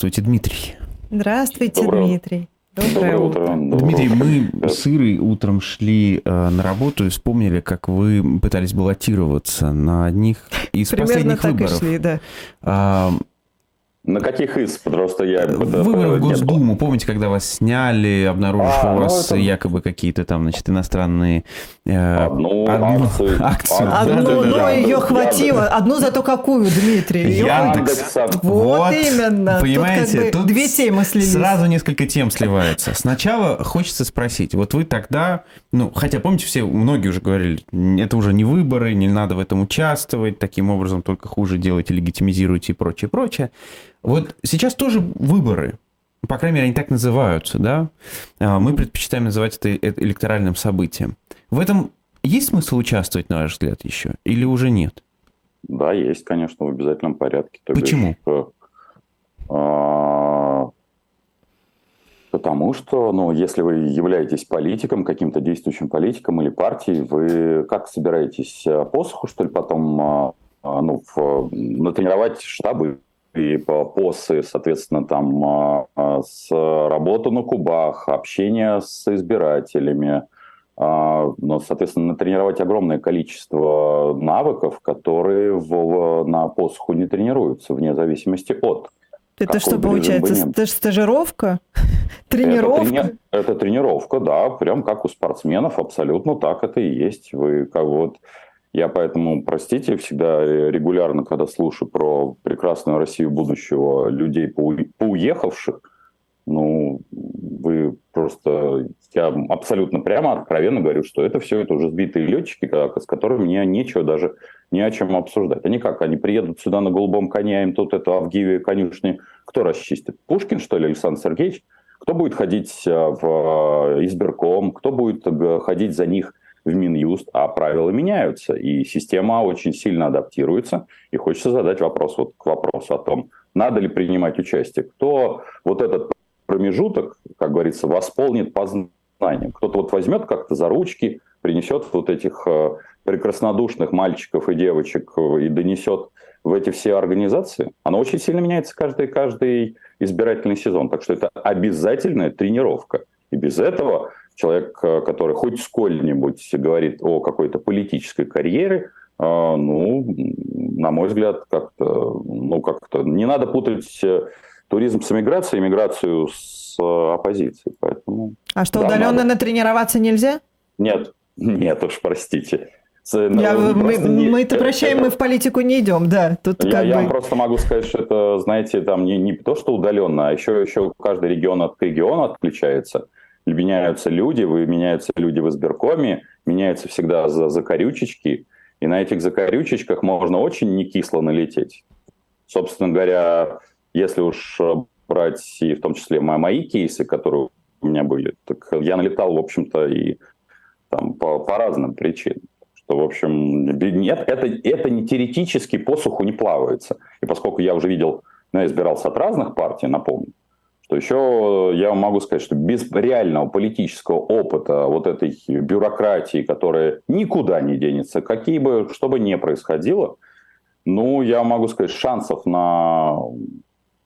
Здравствуйте, Дмитрий. Здравствуйте, Доброе Дмитрий. Доброе, утро. утро. Дмитрий, мы с Ирой утром шли э, на работу и вспомнили, как вы пытались баллотироваться на одних из Примерно последних так выборов. И шли, да. А, на каких из? Просто я... Выборы в Госдуму. Помните, когда вас сняли, обнаружив, а, у ну вас это... якобы какие-то там, значит, иностранные... Э, одну, одну акцию. акцию. Одну, да, но да, ее да. хватило. Одну зато какую, Дмитрий? Яндекс. Вот, вот именно. Понимаете, тут, как бы тут две темы слились. Сразу несколько тем сливаются. Сначала хочется спросить. Вот вы тогда... Ну, хотя, помните, все, многие уже говорили, это уже не выборы, не надо в этом участвовать, таким образом только хуже делаете, легитимизируете и прочее, прочее. Вот сейчас тоже выборы, по крайней мере, они так называются, да? А, мы предпочитаем называть это электоральным событием. В этом есть смысл участвовать, на ваш взгляд, еще? Или уже нет? Да, есть, конечно, в обязательном порядке. То Почему? Бишь, а, потому что, ну, если вы являетесь политиком, каким-то действующим политиком или партией, вы как собираетесь а, посоху, что ли, потом а, ну, в, натренировать штабы и посы, соответственно, там а, а, с работы на кубах, общение с избирателями, а, ну, соответственно, натренировать огромное количество навыков, которые в, на посуху не тренируются, вне зависимости от. Это что получается? Это стажировка? Тренировка? Это, трени... это тренировка, да, прям как у спортсменов, абсолютно так это и есть. Вы как вот я поэтому, простите, всегда регулярно, когда слушаю про прекрасную Россию будущего людей, поуехавших, ну, вы просто... Я абсолютно прямо, откровенно говорю, что это все это уже сбитые летчики, с которыми мне нечего даже ни о чем обсуждать. Они как? Они приедут сюда на голубом коне, а им тут это Авгиеве конюшни кто расчистит? Пушкин, что ли, Александр Сергеевич? Кто будет ходить э, в э, избирком? Кто будет э, ходить за них в Минюст, а правила меняются, и система очень сильно адаптируется, и хочется задать вопрос вот к вопросу о том, надо ли принимать участие, кто вот этот промежуток, как говорится, восполнит познанием. Кто-то вот возьмет как-то за ручки, принесет вот этих э, прекраснодушных мальчиков и девочек и донесет в эти все организации. Оно очень сильно меняется каждый, каждый избирательный сезон. Так что это обязательная тренировка. И без этого человек, э, который хоть сколь-нибудь говорит о какой-то политической карьере, э, ну, на мой взгляд, как-то, ну, как-то не надо путать э, туризм с эмиграцией, эмиграцию с оппозицией. Поэтому, а что, да, удаленно надо. натренироваться нельзя? Нет, нет уж, простите. Я, ну, мы, не, мы-то прощаем, это, мы в политику не идем, да. Тут я, как я бы... просто могу сказать, что это, знаете, там не, не то, что удаленно, а еще, еще каждый регион от региона отключается меняются люди, вы меняются люди в избиркоме, меняются всегда за закорючечки, и на этих закорючечках можно очень не кисло налететь. Собственно говоря, если уж брать и в том числе мои кейсы, которые у меня были, так я налетал, в общем-то, и там по, по разным причинам. Что, в общем, нет, это, это не теоретически по суху не плавается. И поскольку я уже видел, ну, я избирался от разных партий, напомню, то еще я могу сказать, что без реального политического опыта вот этой бюрократии, которая никуда не денется, какие бы, что бы ни происходило, ну, я могу сказать, шансов на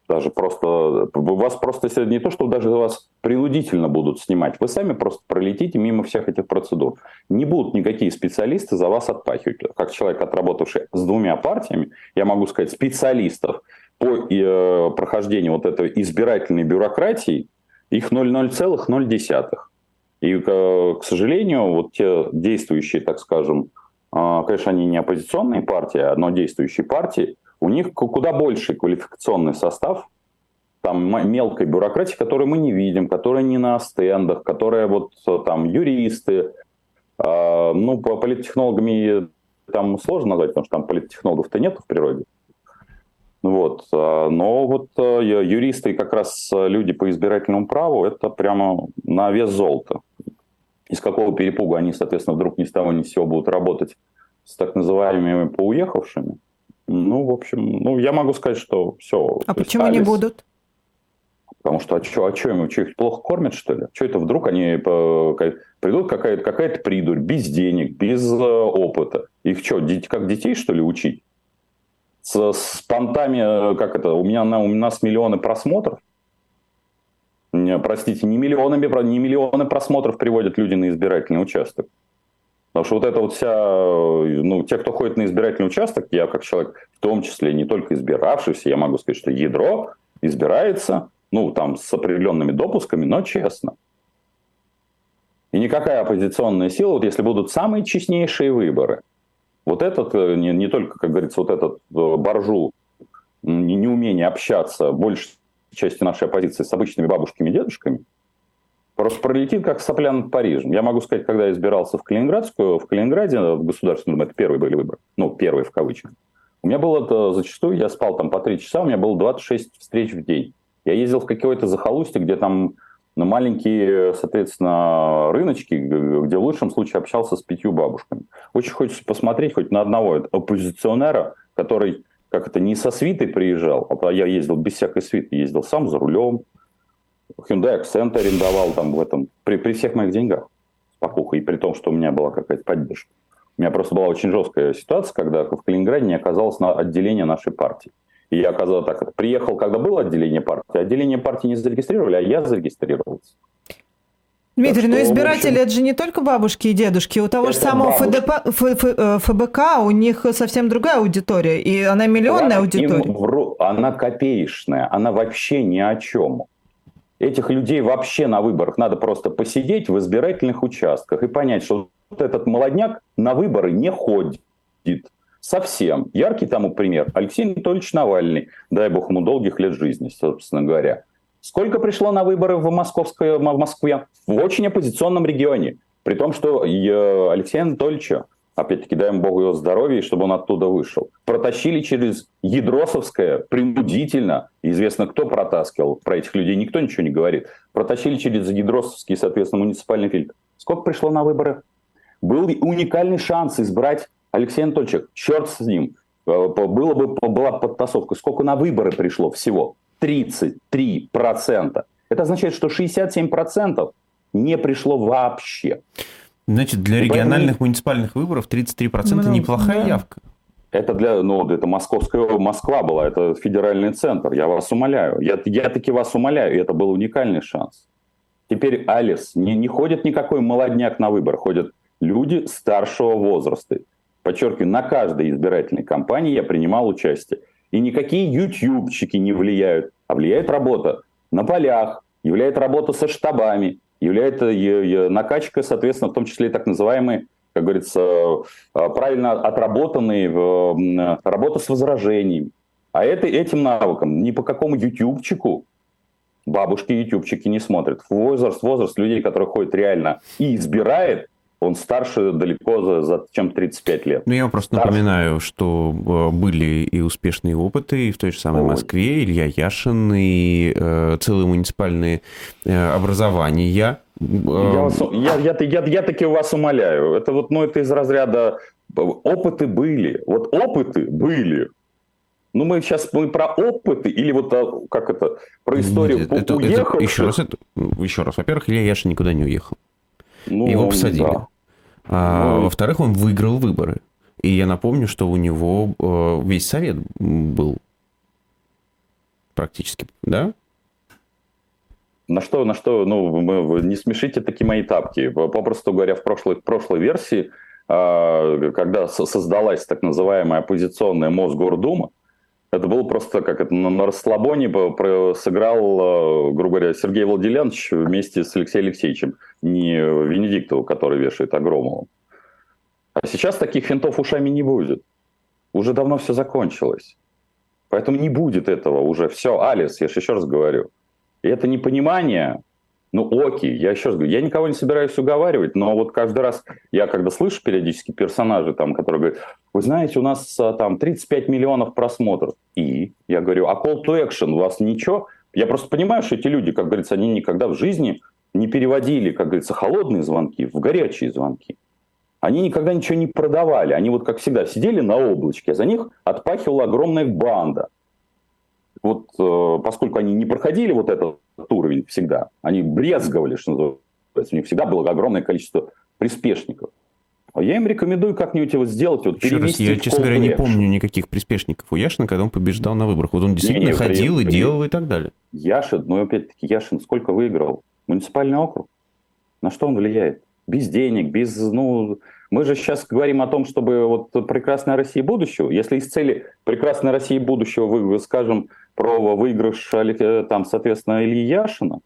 даже просто... Вас просто не то, что даже вас принудительно будут снимать, вы сами просто пролетите мимо всех этих процедур. Не будут никакие специалисты за вас отпахивать. Как человек, отработавший с двумя партиями, я могу сказать, специалистов по э, прохождению вот этой избирательной бюрократии их 0,0,0. И, э, к сожалению, вот те действующие, так скажем, э, конечно, они не оппозиционные партии, но действующие партии, у них куда больше квалификационный состав, там мелкой бюрократии, которую мы не видим, которая не на стендах, которая вот там юристы, ну, по политтехнологами там сложно назвать, потому что там политтехнологов-то нет в природе. Вот. А, но вот а, юристы и как раз люди по избирательному праву – это прямо на вес золота. Из какого перепуга они, соответственно, вдруг ни с того ни с сего будут работать с так называемыми поуехавшими? Ну, в общем, ну, я могу сказать, что все. А почему не будут? Потому что, а что, а что им, что их плохо кормят, что ли? Что это вдруг они по, придут, какая-то какая придурь, без денег, без э, опыта. Их что, как детей, что ли, учить? С, с понтами, э, как это, у меня на, у нас миллионы просмотров. Простите, не миллионами, не миллионы просмотров приводят люди на избирательный участок. Потому что вот это вот вся, ну, те, кто ходит на избирательный участок, я как человек, в том числе не только избиравшийся, я могу сказать, что ядро избирается, ну, там, с определенными допусками, но честно. И никакая оппозиционная сила, вот если будут самые честнейшие выборы, вот этот, э, не, не только, как говорится, вот этот э, боржу, неумение общаться большей части нашей оппозиции с обычными бабушками и дедушками, просто пролетит как сопля над Парижем. Я могу сказать, когда я избирался в Калининградскую, в Калининграде, в Государственном, это первые были выборы, ну, первые в кавычках, у меня было это зачастую, я спал там по 3 часа, у меня было 26 встреч в день. Я ездил в какое-то захолустье, где там на маленькие, соответственно, рыночки, где в лучшем случае общался с пятью бабушками. Очень хочется посмотреть хоть на одного оппозиционера, который как это, не со свитой приезжал, а я ездил без всякой свиты, ездил сам за рулем, Hyundai Accent арендовал там в этом, при, при всех моих деньгах, спокуха, и при том, что у меня была какая-то поддержка. У меня просто была очень жесткая ситуация, когда в Калининграде не оказалось на отделение нашей партии. И я оказалось так, приехал, когда было отделение партии, отделение партии не зарегистрировали, а я зарегистрировался. Дмитрий, но избиратели общем, это же не только бабушки и дедушки. У того же самого ФДП, Ф, ФБК у них совсем другая аудитория, и она миллионная аудитория. Им, она копеечная, она вообще ни о чем. Этих людей вообще на выборах надо просто посидеть в избирательных участках и понять, что вот этот молодняк на выборы не ходит совсем. Яркий тому пример Алексей Анатольевич Навальный, дай бог ему долгих лет жизни, собственно говоря. Сколько пришло на выборы в, Московской, в Москве? В очень оппозиционном регионе. При том, что Алексея Анатольевича, опять-таки дай ему Богу его здоровья, чтобы он оттуда вышел, протащили через Ядросовское принудительно, известно кто протаскивал, про этих людей никто ничего не говорит, протащили через Ядросовский, соответственно, муниципальный фильтр. Сколько пришло на выборы? Был уникальный шанс избрать Алексея Анатольевича, черт с ним, э, было бы, была подтасовка. Сколько на выборы пришло всего? 33%. Это означает, что 67% не пришло вообще. Значит, для региональных поэтому... муниципальных выборов 33% ну, неплохая да. явка. Это для, ну, это московская Москва была, это федеральный центр. Я вас умоляю. Я, я таки вас умоляю, и это был уникальный шанс. Теперь Алис, не, не ходит никакой молодняк на выбор, ходят люди старшего возраста. Подчеркиваю, на каждой избирательной кампании я принимал участие. И никакие ютубчики не влияют, а влияет работа на полях, являет работа со штабами, является накачка, соответственно, в том числе и так называемые, как говорится, э, правильно отработанные работа с возражениями. А это, этим навыкам ни по какому ютубчику бабушки ютубчики не смотрят. Возраст, возраст людей, которые ходят реально и избирает, он старше далеко за, за чем 35 лет. Ну, я вам просто старше. напоминаю, что э, были и успешные опыты и в той же самой Москве, Илья Яшин, и э, целые муниципальные э, образования. Я, вас, я, я, я, я таки вас умоляю. Это вот, ну, это из разряда опыты были. Вот опыты были. Ну, мы сейчас мы про опыты или вот как это, про историю Нет, это, уехавших. Это, еще раз, это, еще раз. Во-первых, Илья Яшин никуда не уехал. Ну, Его посадили. Да. А, ну, во-вторых, он выиграл выборы. И я напомню, что у него э, весь совет был практически, да? На что, на что, ну, не смешите такие мои тапки. Попросту говоря, в прошлой, прошлой версии, а, когда создалась так называемая оппозиционная Мосгордума, это было просто как это на расслабоне сыграл, э, грубо говоря, Сергей Владимирович вместе с Алексеем Алексеевичем, не Венедиктову, который вешает Огромову. А сейчас таких финтов ушами не будет. Уже давно все закончилось. Поэтому не будет этого уже. Все, Алис, я же еще раз говорю. И это непонимание ну, окей, я еще раз говорю, я никого не собираюсь уговаривать, но вот каждый раз я когда слышу периодически персонажи, там, которые говорят, вы знаете, у нас а, там 35 миллионов просмотров. И я говорю, а call to action у вас ничего? Я просто понимаю, что эти люди, как говорится, они никогда в жизни не переводили, как говорится, холодные звонки в горячие звонки. Они никогда ничего не продавали. Они вот, как всегда, сидели на облачке, а за них отпахивала огромная банда вот э, поскольку они не проходили вот этот уровень всегда, они брезговали, что называется, у них всегда было огромное количество приспешников. А я им рекомендую как-нибудь его сделать, вот Еще раз, я, честно говоря, не помню никаких приспешников у Яшина, когда он побеждал на выборах. Вот он действительно не, не, ходил и делал и так далее. Яшин, ну опять-таки, Яшин сколько выиграл? Муниципальный округ. На что он влияет? Без денег, без, ну, мы же сейчас говорим о том, чтобы вот прекрасная Россия будущего. Если из цели прекрасной России будущего вы скажем про выигрыш, э, там, соответственно, Ильи Яшина,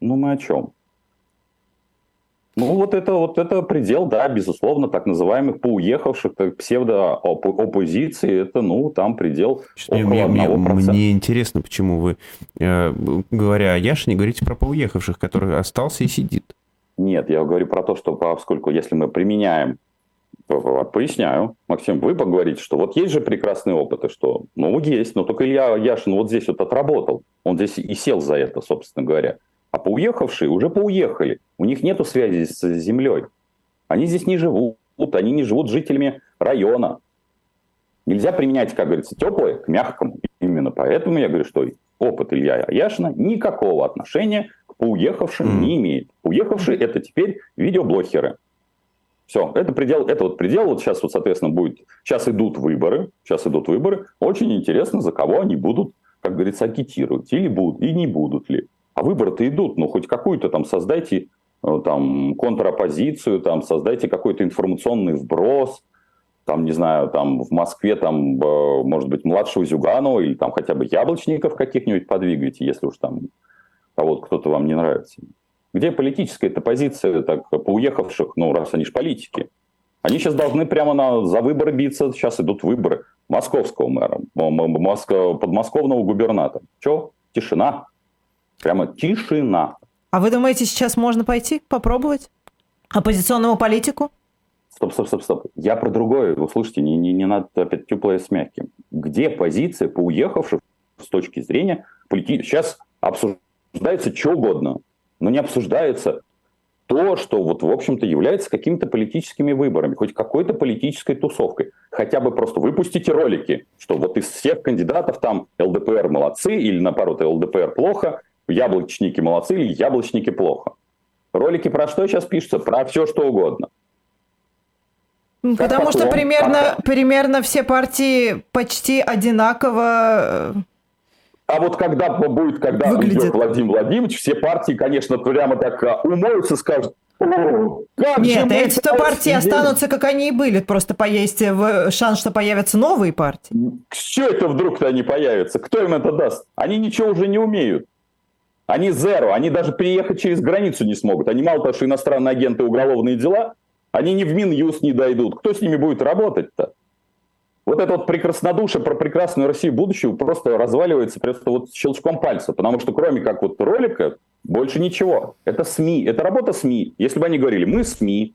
ну мы о чем? Ну, вот это, вот это предел, да, безусловно, так называемых поуехавших псевдооппозиции, это, ну, там предел около мне, 1%. Мне интересно, почему вы, э, говоря о Яшине, говорите про поуехавших, который остался и сидит. Нет, я говорю про то, что поскольку если мы применяем Поясняю. Максим, вы поговорите, что вот есть же прекрасные опыты, что, ну, есть, но только Илья Яшин вот здесь вот отработал. Он здесь и сел за это, собственно говоря. А поуехавшие уже поуехали. У них нет связи с землей. Они здесь не живут. Они не живут жителями района. Нельзя применять, как говорится, теплое к мягкому. Именно поэтому я говорю, что опыт Илья Яшина никакого отношения к поуехавшим mm. не имеет. Уехавшие это теперь видеоблогеры. Все, это предел, это вот предел, вот сейчас вот, соответственно, будет, сейчас идут выборы, сейчас идут выборы, очень интересно, за кого они будут, как говорится, агитировать, или будут, и не будут ли. А выборы-то идут, ну, хоть какую-то там создайте э, там контропозицию, там создайте какой-то информационный вброс, там, не знаю, там в Москве, там, э, может быть, младшего Зюганова или там хотя бы яблочников каких-нибудь подвигайте, если уж там кого-то кто-то вам не нравится. Где политическая эта позиция так, поуехавших, ну, раз они же политики? Они сейчас должны прямо на, за выборы биться, сейчас идут выборы московского мэра, подмосковного губернатора. Че? Тишина. Прямо тишина. А вы думаете, сейчас можно пойти попробовать оппозиционному политику? Стоп, стоп, стоп, стоп. Я про другое. Вы слушайте, не, не, не надо опять теплое с мягким. Где позиция по уехавших с точки зрения политики? Сейчас обсуждается что угодно, но не обсуждается то, что вот, в общем-то, является какими-то политическими выборами, хоть какой-то политической тусовкой. Хотя бы просто выпустите ролики, что вот из всех кандидатов там ЛДПР молодцы, или наоборот, ЛДПР плохо, яблочники молодцы или яблочники плохо. Ролики про что сейчас пишутся? Про все, что угодно. Потому что примерно, примерно все партии почти одинаково э, а вот когда будет, когда Выглядит. идет Владимир Владимирович, все партии, конечно, прямо так а, умоются, скажут, как Нет, эти-то партии останутся, как они и были. Просто поесть шанс, что появятся новые партии. Что это вдруг-то они появятся? Кто им это даст? Они ничего уже не умеют. Они зеро, они даже приехать через границу не смогут. Они мало того, что иностранные агенты уголовные дела, они ни в Минюст не дойдут. Кто с ними будет работать-то? Вот это вот прекраснодушие про прекрасную Россию будущего просто разваливается просто вот щелчком пальца, потому что кроме как вот ролика больше ничего. Это СМИ, это работа СМИ. Если бы они говорили, мы СМИ,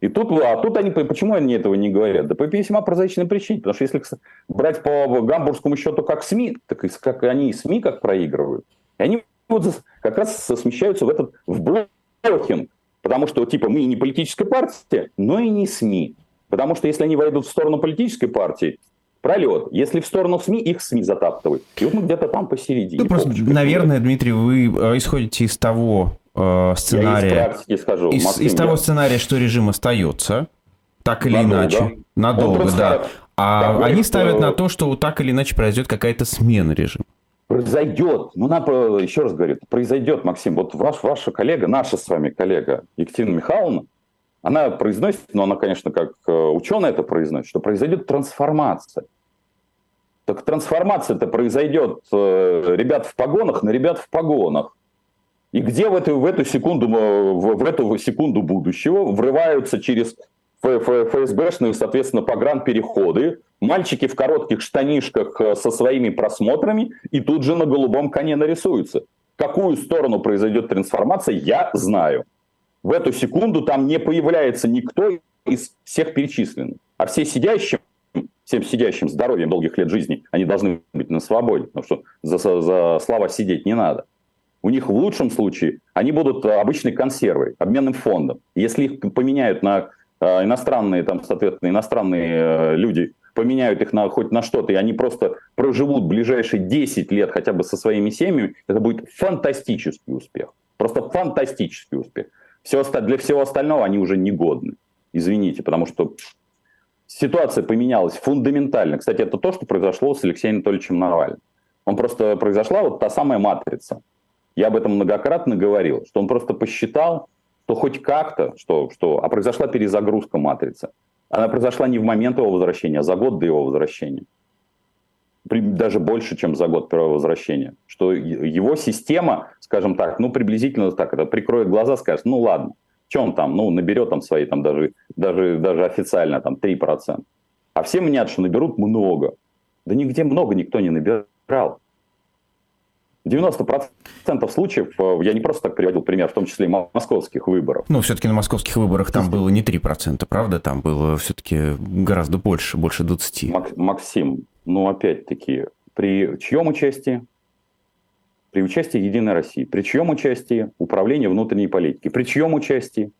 и тут, а тут они, почему они этого не говорят? Да по весьма прозрачной причине, потому что если брать по гамбургскому счету как СМИ, так как они и СМИ как проигрывают. И они вот как раз смещаются в этот в блокинг. Потому что, типа, мы не политическая партия, но и не СМИ. Потому что если они войдут в сторону политической партии, пролет. Если в сторону СМИ, их СМИ затаптывают. И вот мы где-то там посередине. Ну, просто, наверное, Дмитрий, вы э, исходите из того э, сценария... Я из практики скажу. Из, Максим, из того сценария, что режим остается, так или надолго. иначе. Надолго, да. А они ставят на то, что так или иначе произойдет какая-то смена режима произойдет, ну, надо, еще раз говорю, произойдет, Максим, вот ваш, ваша коллега, наша с вами коллега Екатерина Михайловна, она произносит, но она, конечно, как э, ученый это произносит, что произойдет трансформация. Так трансформация это произойдет, э, ребят в погонах на ребят в погонах. И где в эту, в эту секунду, в, в эту секунду будущего врываются через ФСБшные, соответственно, погранпереходы, мальчики в коротких штанишках э, со своими просмотрами и тут же на голубом коне нарисуются. какую сторону произойдет трансформация, я знаю. В эту секунду там не появляется никто из всех перечисленных. А все сидящим, всем сидящим здоровьем долгих лет жизни, они должны быть на свободе, потому что за, за слова сидеть не надо. У них в лучшем случае они будут обычной консервой, обменным фондом. Если их поменяют на Э, иностранные, там, соответственно, иностранные э, люди поменяют их на хоть на что-то, и они просто проживут ближайшие 10 лет хотя бы со своими семьями, это будет фантастический успех. Просто фантастический успех. Все, для всего остального они уже негодны. Извините, потому что ситуация поменялась фундаментально. Кстати, это то, что произошло с Алексеем Анатольевичем Навальным. Он просто произошла вот та самая матрица. Я об этом многократно говорил, что он просто посчитал, что хоть как-то, что, что, а произошла перезагрузка матрицы. Она произошла не в момент его возвращения, а за год до его возвращения. Даже больше, чем за год первого возвращения. Что его система, скажем так, ну приблизительно так, это прикроет глаза, скажет, ну ладно, что он там, ну наберет там свои, там даже, даже, даже официально там 3%. А все мнят, что наберут много. Да нигде много никто не набирал. 90% случаев, э, я не просто так приводил пример, в том числе и московских выборов. Ну, все-таки на московских выборах там было не 3%, правда? Там было все-таки гораздо больше, больше 20%. Максим, ну, опять-таки, при чьем участии? При участии Единой России. При чьем участии? Управление внутренней политики. При чьем участии?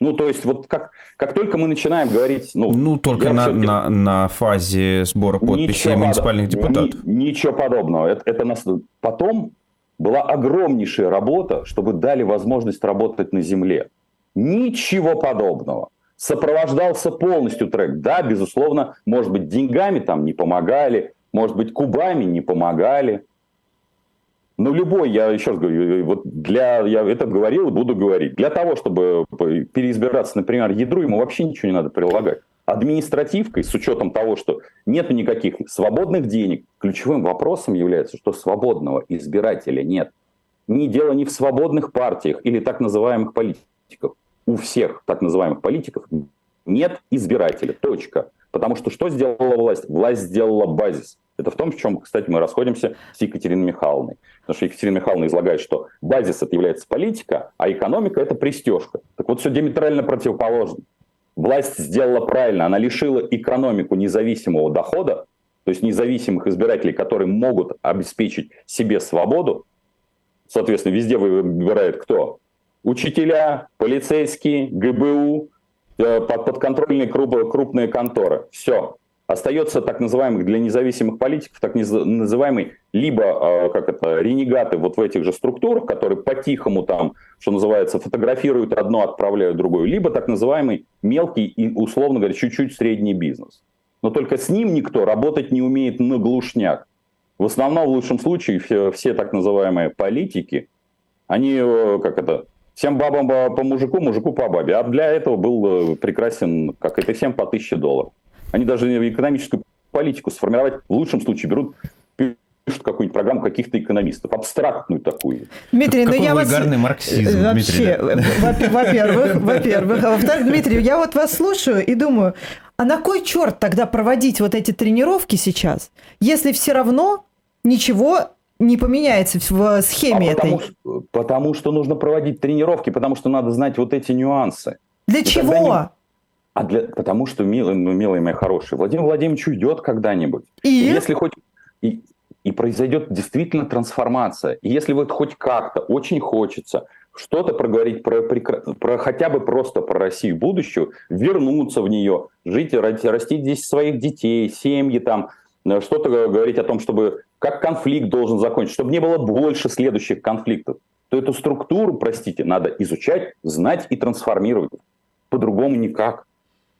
Ну, то есть, вот как, как только мы начинаем говорить... Ну, ну только на, на, на фазе сбора подписей муниципальных депутатов. Ни, ничего подобного. Это, это нас... Потом была огромнейшая работа, чтобы дали возможность работать на земле. Ничего подобного. Сопровождался полностью трек. Да, безусловно, может быть, деньгами там не помогали, может быть, кубами не помогали. Ну, любой, я еще раз говорю, вот для, я это говорил и буду говорить. Для того, чтобы переизбираться, например, ядру, ему вообще ничего не надо прилагать. Административкой, с учетом того, что нет никаких свободных денег, ключевым вопросом является, что свободного избирателя нет. Ни дело не в свободных партиях или так называемых политиках. У всех так называемых политиков нет избирателя. Точка. Потому что что сделала власть? Власть сделала базис. Это в том, в чем, кстати, мы расходимся с Екатериной Михайловной. Потому что Екатерина Михайловна излагает, что базис это является политика, а экономика это пристежка. Так вот, все диаметрально противоположно. Власть сделала правильно, она лишила экономику независимого дохода, то есть независимых избирателей, которые могут обеспечить себе свободу. Соответственно, везде выбирают кто? Учителя, полицейские, ГБУ, э, подконтрольные крупные конторы. Все. Остается так называемых для независимых политиков, так называемый либо а, как это, ренегаты вот в этих же структурах, которые по-тихому там, что называется, фотографируют одно, отправляют другое, либо так называемый мелкий и, условно говоря, чуть-чуть средний бизнес. Но только с ним никто работать не умеет на глушняк. В основном, в лучшем случае, все, все так называемые политики, они, э, как это, всем бабам по мужику, мужику по бабе. А для этого был э, прекрасен, как это, всем по тысяче долларов. Они даже экономическую политику сформировать в лучшем случае берут пишут какую-нибудь программу каких-то экономистов, абстрактную такую. Дмитрий, ну я вас... марксизм, э, Вообще, во-первых, во-первых. А во-вторых, Дмитрий, я вот вас слушаю и думаю, а на кой черт тогда проводить вот эти тренировки сейчас, если все равно ничего не поменяется в схеме а потому, этой? Что, потому что нужно проводить тренировки, потому что надо знать вот эти нюансы. Для и чего? А для, потому что, милый, ну, милый мой хороший, Владимир Владимирович уйдет когда-нибудь. И? Если хоть... И, и произойдет действительно трансформация. И если вот хоть как-то очень хочется что-то проговорить про, про хотя бы просто про Россию будущую, вернуться в нее, жить, растить здесь своих детей, семьи там, что-то говорить о том, чтобы как конфликт должен закончиться, чтобы не было больше следующих конфликтов, то эту структуру, простите, надо изучать, знать и трансформировать. По-другому никак.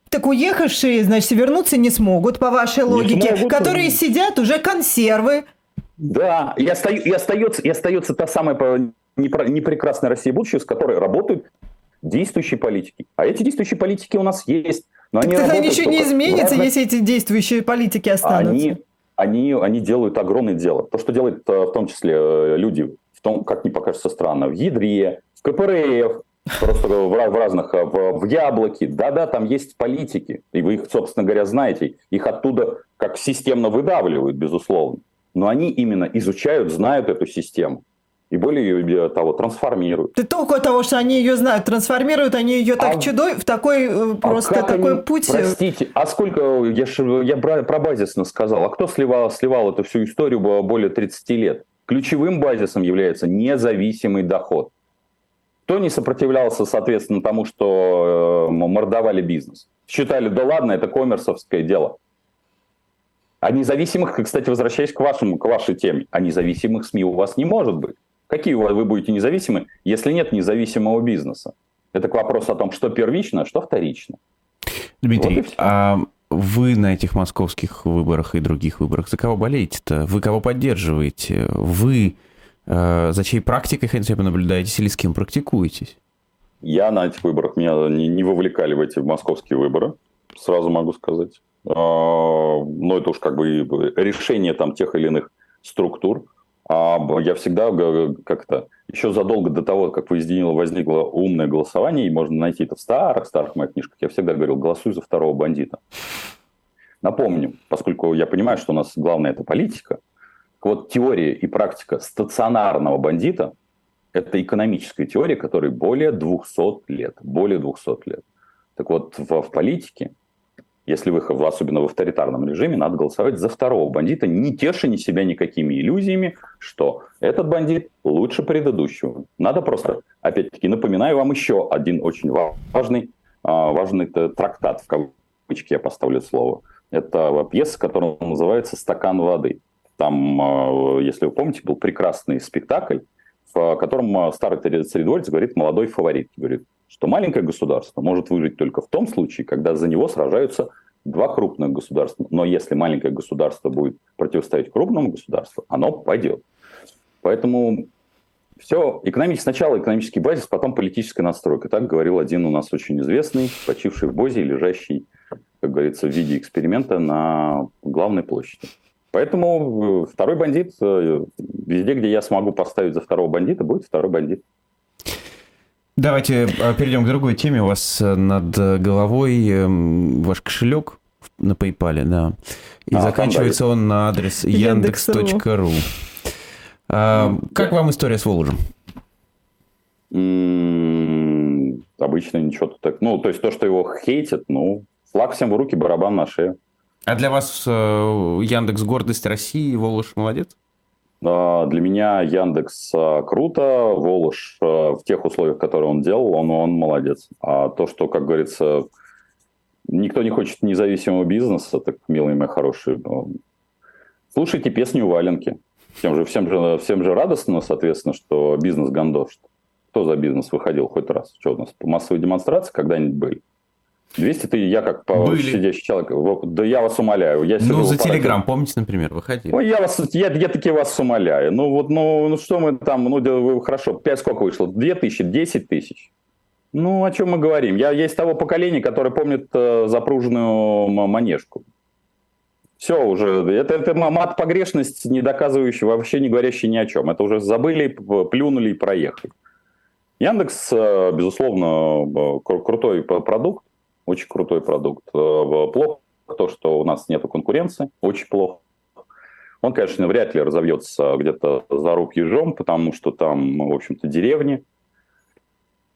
Так уехавшие, значит, вернуться не смогут, по вашей логике, смогут, которые сидят уже консервы. Да, и, оста... и, остается, и остается та самая непрекрасная Россия будущего, с которой работают действующие политики. А эти действующие политики у нас есть. Но так они тогда ничего не изменится, разных... если эти действующие политики останутся. Они, они, они делают огромное дело. То, что делают э, в том числе э, люди, в том, как не покажется странно, в Ядре, в КПРФ, Просто в, разных, э, в, в яблоке, да-да, там есть политики, и вы их, собственно говоря, знаете, их оттуда как системно выдавливают, безусловно. Но они именно изучают, знают эту систему. И более того, трансформируют. Ты только от того, что они ее знают, трансформируют, они ее так а, чудой, в такой э, а просто такой они, путь. Простите, а сколько, я, я про базисно сказал, а кто сливал, сливал эту всю историю более 30 лет? Ключевым базисом является независимый доход. Кто не сопротивлялся, соответственно, тому, что э, мордовали бизнес? Считали, да ладно, это коммерсовское дело. А независимых, кстати, возвращаясь к, вашему, к вашей теме, а независимых СМИ у вас не может быть. Какие вы будете независимы, если нет независимого бизнеса? Это к вопросу о том, что первично, что вторично. Дмитрий, Вот а вы на этих московских выборах и других выборах за кого болеете-то? Вы кого поддерживаете? Вы э, за чьей практикой хотя бы наблюдаетесь или с кем практикуетесь? Я на этих выборах меня не, не вовлекали в эти московские выборы, сразу могу сказать. А, Но это уж как бы решение там тех или иных структур. А я всегда как-то еще задолго до того, как возникло, возникло умное голосование, и можно найти это в старых-старых моих книжках, я всегда говорил, голосуй за второго бандита. Напомню, поскольку я понимаю, что у нас главное это политика, вот теория и практика стационарного бандита – это экономическая теория, которой более 200 лет. Более 200 лет. Так вот, в, в политике, если вы, особенно в авторитарном режиме, надо голосовать за второго бандита, не теша себя никакими иллюзиями, что этот бандит лучше предыдущего. Надо просто, опять-таки, напоминаю вам еще один очень ва- важный, а, важный трактат, в кавычки я поставлю слово. Это пьеса, которая называется «Стакан воды». Там, а, если вы помните, был прекрасный спектакль, в котором а, старый царедворец говорит молодой фаворит, говорит, что маленькое государство может выжить только в том случае, когда за него сражаются два крупных государства. Но если маленькое государство будет противостоять крупному государству, оно пойдет. Поэтому все, экономический, сначала экономический базис, потом политическая настройка. Так говорил один у нас очень известный, почивший в Бозе, лежащий, как говорится, в виде эксперимента на главной площади. Поэтому э, второй бандит, э, везде, где я смогу поставить за второго бандита, будет второй бандит. Давайте э, перейдем к другой теме. У вас э, над головой эм, ваш кошелек на PayPal, да. И А, заканчивается он на адрес Яндекс.ру. А, Как вам история с Воложем? Обычно ничего так. Ну, то есть то, что его хейтят, ну, флаг всем в руки, барабан на шею. А для вас э, Яндекс гордость России, Волож молодец? А, Для меня Яндекс а, круто, Волош а, в тех условиях, которые он делал, он, он молодец. А то, что, как говорится, никто не хочет независимого бизнеса, так, милые мои хорошие, ну, слушайте песню Валенки. Всем же, всем, же, всем же радостно, соответственно, что бизнес гандошит. Кто за бизнес выходил хоть раз? Что у нас, по массовой демонстрации когда-нибудь были? 200 ты, я как по Были. сидящий человек, да я вас умоляю. Я Ну, за. Телеграм, помните, например, выходили? Ой, я вас, я, я таки вас умоляю. Ну вот, ну, ну что мы там, ну хорошо, 5 сколько вышло? 2 тысячи, 10 тысяч. Ну, о чем мы говорим? Я есть того поколения, которое помнит э, запруженную манежку. Все уже, это, это мат погрешность, не доказывающая, вообще не говорящая ни о чем. Это уже забыли, плюнули и проехали. Яндекс, э, безусловно, э, кру- крутой продукт, очень крутой продукт. Э, Плохо то, что у нас нет конкуренции, очень плохо. Он, конечно, вряд ли разовьется где-то за руб ежом, потому что там, в общем-то, деревни.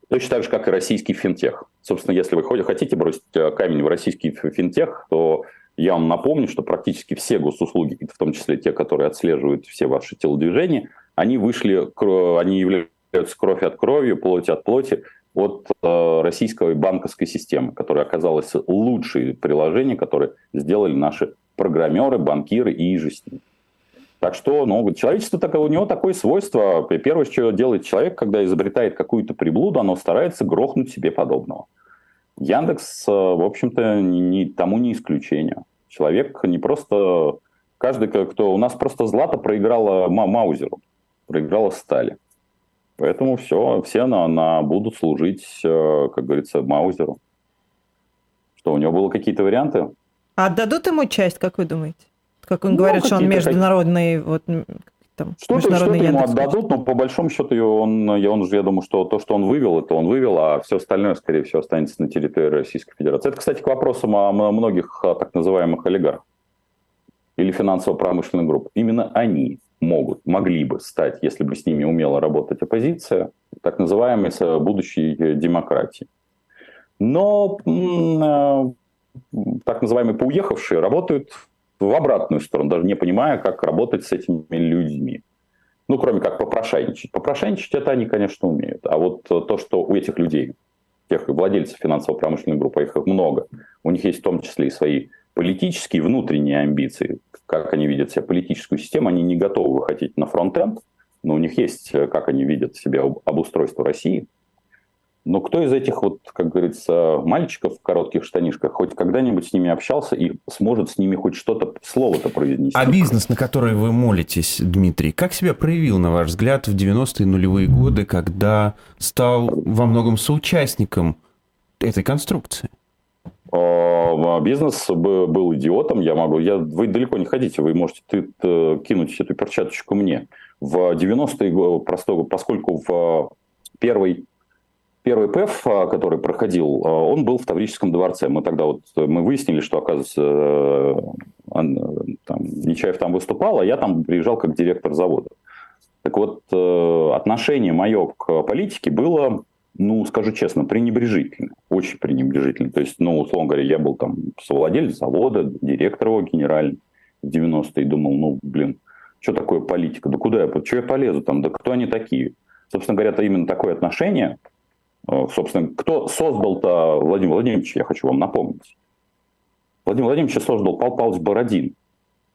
Точно так же, как и российский финтех. Собственно, если вы хотите бросить э, камень в российский финтех, то я вам напомню, что практически все госуслуги, в том числе те, которые отслеживают все ваши телодвижения, они вышли, они являются кровь от крови, плоть от плоти от э, российской банковской системы, которая оказалась лучшее приложение, которое сделали наши программеры, банкиры и иже с ним. Так что, ну, человечество, так, у него такое свойство. Первое, что делает человек, когда изобретает какую-то приблуду, оно старается грохнуть себе подобного. Яндекс, э, в общем-то, не- тому не исключение. Человек не просто... Каждый, кто... У нас просто Злата проиграла Ма- Маузеру, проиграла Стали. Поэтому все, все на, на будут служить, э, как говорится, Маузеру. Что, у него было какие-то варианты? А отдадут ему часть, как вы думаете? Как он Ну, говорит, что он международный, вот, там, Что-то, что международный ему Яндекс. отдадут, но по большому счету он, я, он, я думаю, что то, что он вывел, это он вывел, а все остальное, скорее всего, останется на территории Российской Федерации. Это, кстати, к вопросам о многих а, так называемых олигархов или финансово-промышленных групп. Именно они могут, могли бы стать, если бы с ними умела работать оппозиция, так называемой будущей э, демократией. Но э, так называемые поуехавшие работают в обратную сторону, даже не понимая, как работать с этими людьми. Ну, кроме как попрошайничать. Попрошайничать это они, конечно, умеют. А вот э, то, что у этих людей, тех владельцев финансово-промышленной группы, их много, у них есть в том числе и свои политические внутренние амбиции, как они видят себя политическую систему, они не готовы выходить на фронт-энд, но у них есть, э, как они видят себя об- обустройство России. Но кто из этих, вот, как говорится, мальчиков в коротких штанишках хоть когда-нибудь с ними общался и сможет с ними хоть что-то, слово-то произнести? А бизнес, на который вы молитесь, Дмитрий, как себя проявил, на ваш взгляд, в 90-е нулевые годы, когда стал во многом соучастником этой конструкции? А, бизнес был идиотом, я могу, я, вы далеко не ходите, вы можете ты, ты, кинуть эту перчаточку мне. В 90-е, просто, поскольку в первый Первый ПЭФ, а, который проходил, а, он был в Таврическом дворце. Мы тогда вот мы выяснили, что, оказывается, э, там, Нечаев там выступал, а я там приезжал как директор завода. Так вот, э, отношение мое к политике было, ну, скажу честно, пренебрежительно. Очень пренебрежительно. То есть, ну, условно говоря, я был там совладелец завода, директор его генеральный в 90-е, и думал, ну, блин, что такое политика? Да куда я, что я полезу там? Да кто они такие? Собственно говоря, это именно такое отношение – Э, собственно, кто создал-то Владимир Владимирович, я хочу вам напомнить. Владимир Владимирович создал Павел Павлович Бородин.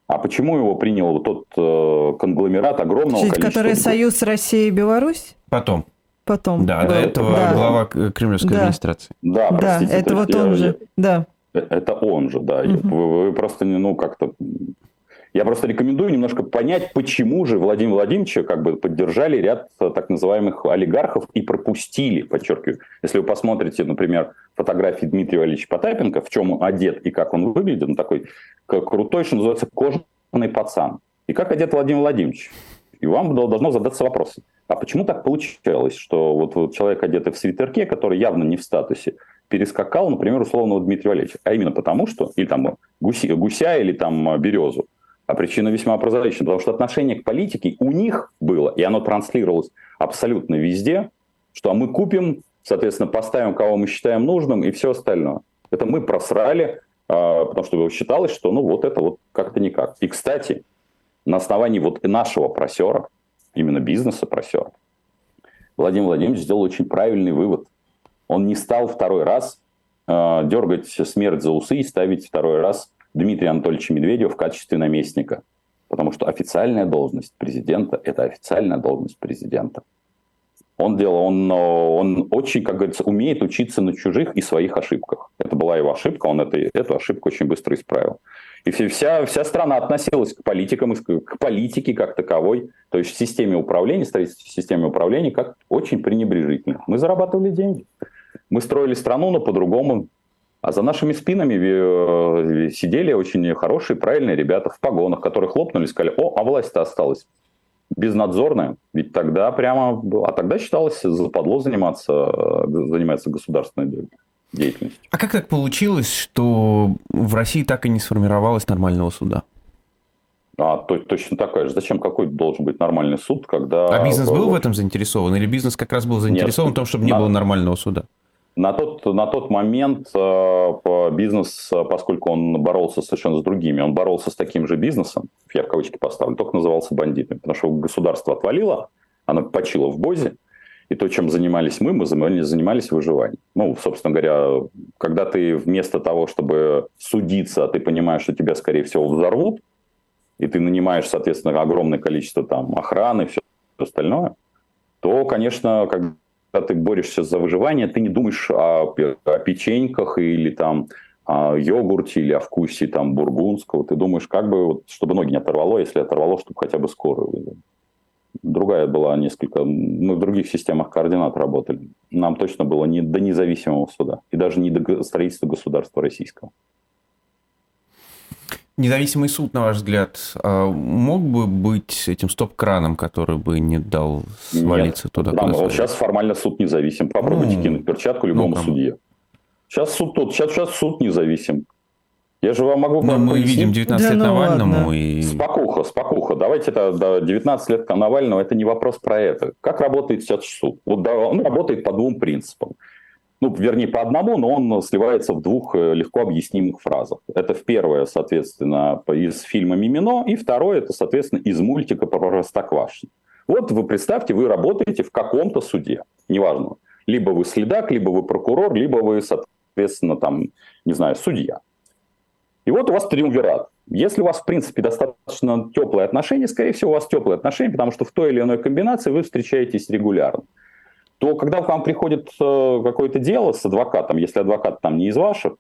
А почему его принял вот тот э, конгломерат огромного Чуть, количества... Который Союз России и Беларусь? Потом. Потом. Да, до этого да. глава Кремлевской да. администрации. Да, простите. Да, это вот он я, же, да. Э, это он же, да. Угу. Вы, вы просто, ну, как-то я просто рекомендую немножко понять, почему же Владимир Владимировича как бы поддержали ряд э, так называемых олигархов и пропустили, подчеркиваю. Если вы посмотрите, например, фотографии Дмитрия Валерьевича Потапенко, в чем он одет и как он выглядит, он такой крутой, что называется, кожаный пацан. И как одет Владимир Владимирович? И вам должно задаться вопрос, а почему так получалось, что вот, вот человек, одетый в свитерке, который явно не в статусе, перескакал, например, условного Дмитрия Валерьевича? А именно потому, что, или там гуся, гуся или там березу, а причина весьма прозрачна, потому что отношение к политике у них было, и оно транслировалось абсолютно везде, что мы купим, соответственно, поставим, кого мы считаем нужным, и все остальное. Это мы просрали, а, потому что считалось, что ну вот это вот как-то никак. И, кстати, на основании вот нашего просера, именно бизнеса просера, Владимир Владимирович сделал очень правильный вывод. Он не стал второй раз э, дергать смерть за усы и ставить второй раз Дмитрия Анатольевича Медведева в качестве наместника. Потому что официальная должность президента – это официальная должность президента. Он делал, он, он очень, как говорится, умеет учиться на чужих и своих ошибках. Это была его ошибка, он это, эту ошибку очень быстро исправил. И вся, вся страна относилась к политикам, к политике как таковой, то есть к системе управления, строительству системы управления, как очень пренебрежительно. Мы зарабатывали деньги. Мы строили страну, но по-другому а за нашими спинами э, сидели очень хорошие, правильные ребята в погонах, которые хлопнули сказали, о, а власть-то осталась безнадзорная. Ведь тогда прямо, а тогда считалось западло заниматься, э, заниматься государственной деятельностью. А как так получилось, что в России так и не сформировалось нормального суда? А, то, точно такая же. Зачем какой должен быть нормальный суд, когда... А бизнес был в этом заинтересован? Или бизнес как раз был заинтересован Нет, в том, чтобы не на... было нормального суда? На тот, на тот момент э, бизнес, поскольку он боролся совершенно с другими, он боролся с таким же бизнесом, я в кавычки поставлю, только назывался бандитами, потому что государство отвалило, оно почило в Бозе, и то, чем занимались мы, мы занимались выживанием. Ну, собственно говоря, когда ты вместо того, чтобы судиться, ты понимаешь, что тебя, скорее всего, взорвут, и ты нанимаешь, соответственно, огромное количество там охраны, все остальное, то, конечно, когда ты борешься за выживание, ты не думаешь о, о печеньках или там о йогурте или о вкусе там бургундского. Ты думаешь, как бы, вот, чтобы ноги не оторвало, если оторвало, чтобы хотя бы скорую вызвали. Другая была несколько... Мы в других системах координат работали. Нам точно было не до независимого суда. И даже не до строительства государства российского. Независимый суд, на ваш взгляд, а, мог бы быть этим стоп-краном, который бы не дал свалиться Нет, туда? Да, вот сейчас формально суд независим. Попробуйте ну, кинуть перчатку любому ну, судье. Сейчас суд тут, сейчас, сейчас суд независим. Я же вам могу... Но мы пояснить. видим 19 да, лет ну, Навальному ладно. и... Спокуха, спокуха. Давайте это 19 лет Навального, это не вопрос про это. Как работает сейчас суд? Вот да, он работает по двум принципам ну, вернее, по одному, но он сливается в двух э, легко объяснимых фразах. Это в первое, соответственно, из фильма «Мимино», и второе, это, соответственно, из мультика про Простоквашино. Вот вы представьте, вы работаете в каком-то суде, неважно. Либо вы следак, либо вы прокурор, либо вы, соответственно, там, не знаю, судья. И вот у вас триумвират. Если у вас, в принципе, достаточно теплые отношения, скорее всего, у вас теплые отношения, потому что в той или иной комбинации вы встречаетесь регулярно. то когда к вам приходит э, какое-то дело с адвокатом, если адвокат там не из ваших,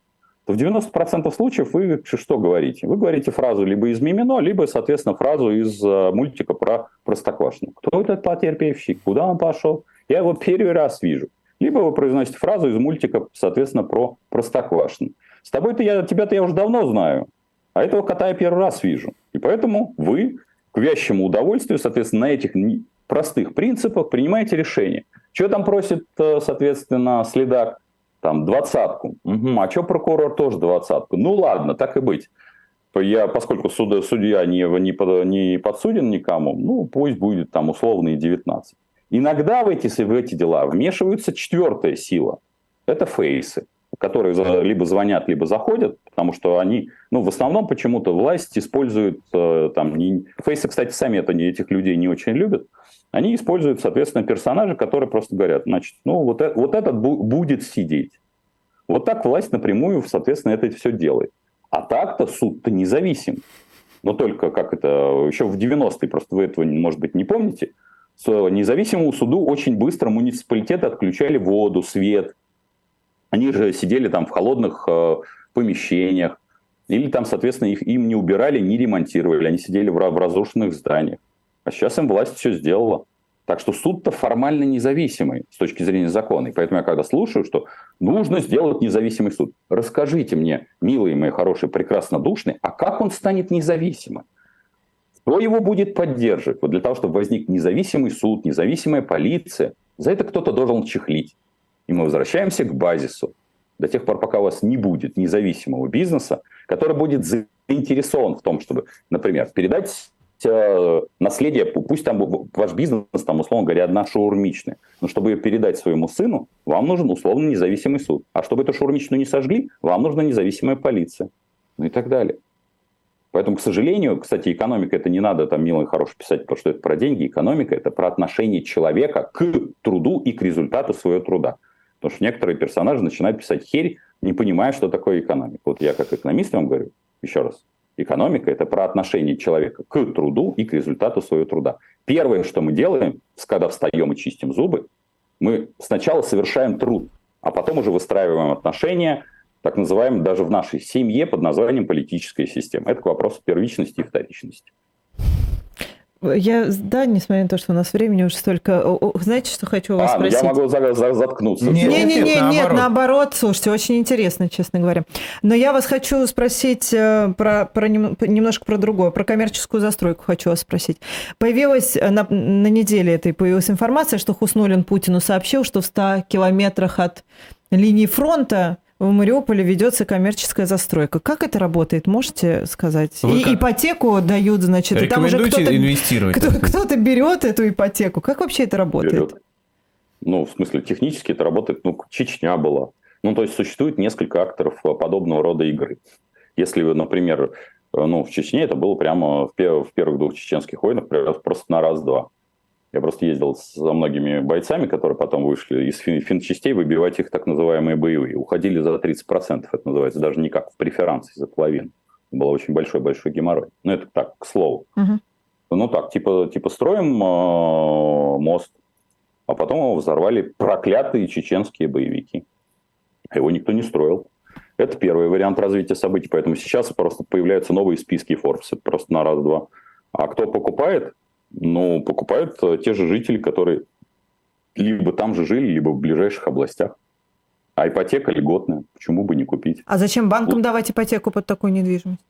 то в 90% случаев вы что говорите? Вы говорите фразу либо из Мимино, либо, соответственно, фразу из э, мультика про Простоквашино. Кто этот потерпевший? Куда он пошел? Я его первый раз вижу. Либо вы произносите фразу из мультика, соответственно, про Простоквашино. С тобой-то я, тебя-то я уже давно знаю, а этого кота я первый раз вижу. И поэтому вы к вящему удовольствию, соответственно, на этих простых принципах принимаете решение. Что там просит, э, соответственно, следак? Там двадцатку. Угу. А что прокурор тоже двадцатку? Ну ладно, так и быть. Я, поскольку суд, судья не, не, не подсуден никому, ну пусть будет там условные 19. Иногда в эти, в эти дела вмешивается четвертая сила. Это фейсы, которые либо звонят, либо заходят, потому что они, ну, в основном почему-то власть использует э, там, не... фейсы, кстати, сами это, этих людей не очень любят, они используют, соответственно, персонажи, которые просто говорят, значит, ну вот, это, вот этот бу- будет сидеть. Вот так власть напрямую, соответственно, это все делает. А так-то суд-то независим. Но только как это, еще в 90-е, просто вы этого, может быть, не помните, независимому суду очень быстро муниципалитеты отключали воду, свет. Они же сидели там в холодных э, помещениях. Или там, соответственно, их, им не убирали, не ремонтировали. Они сидели в, в разрушенных зданиях. А сейчас им власть все сделала. Так что суд-то формально независимый с точки зрения закона. И поэтому я когда слушаю, что нужно сделать независимый суд, расскажите мне, милые мои хорошие, прекрасно душные, а как он станет независимым? Кто его будет поддерживать? Вот для того, чтобы возник независимый суд, независимая полиция, за это кто-то должен чехлить. И мы возвращаемся к базису. До тех пор, пока у вас не будет независимого бизнеса, который будет заинтересован в том, чтобы, например, передать Э, наследие, пусть там ваш бизнес, там, условно говоря, одна шаурмичная, но чтобы ее передать своему сыну, вам нужен условно независимый суд. А чтобы эту шаурмичную не сожгли, вам нужна независимая полиция. Ну и так далее. Поэтому, к сожалению, кстати, экономика это не надо там мило и хорошо писать, потому что это про деньги. Экономика это про отношение человека к труду и к результату своего труда. Потому что некоторые персонажи начинают писать херь, не понимая, что такое экономика. Вот я как экономист вам говорю, еще раз, Экономика – это про отношение человека к труду и к результату своего труда. Первое, что мы делаем, когда встаем и чистим зубы, мы сначала совершаем труд, а потом уже выстраиваем отношения, так называемые даже в нашей семье под названием политическая система. Это к вопросу первичности и вторичности. Я, да, несмотря на то, что у нас времени уже столько... Знаете, что хочу у вас а, спросить? я могу за, за, заткнуться. Не-не-не, нет, нет, наоборот. Слушайте, очень интересно, честно говоря. Но я вас хочу спросить э, про, про немножко про другое, про коммерческую застройку хочу вас спросить. Появилась э, на, на неделе этой появилась информация, что Хуснулин Путину сообщил, что в 100 километрах от линии фронта в Мариуполе ведется коммерческая застройка. Как это работает, можете сказать? Вы и как? ипотеку дают, значит, и там уже кто-то, инвестировать. Кто, кто-то берет эту ипотеку. Как вообще это работает? Берет. Ну, в смысле, технически это работает, ну, Чечня была. Ну, то есть существует несколько акторов подобного рода игры. Если, например, ну, в Чечне это было прямо в первых двух чеченских войнах просто на раз-два. Я просто ездил со многими бойцами, которые потом вышли из финчастей, выбивать их так называемые боевые. Уходили за 30%, это называется, даже не как в преферансе, за половину. Было очень большой-большой геморрой. Ну, это так, к слову. Угу. Ну, так, типа, типа строим э, мост, а потом его взорвали проклятые чеченские боевики. А его никто не строил. Это первый вариант развития событий. Поэтому сейчас просто появляются новые списки Forbes. Это просто на раз-два. А кто покупает? Ну, покупают э, те же жители, которые либо там же жили, либо в ближайших областях. А ипотека льготная, почему бы не купить? А зачем банкам вот. давать ипотеку под такую недвижимость?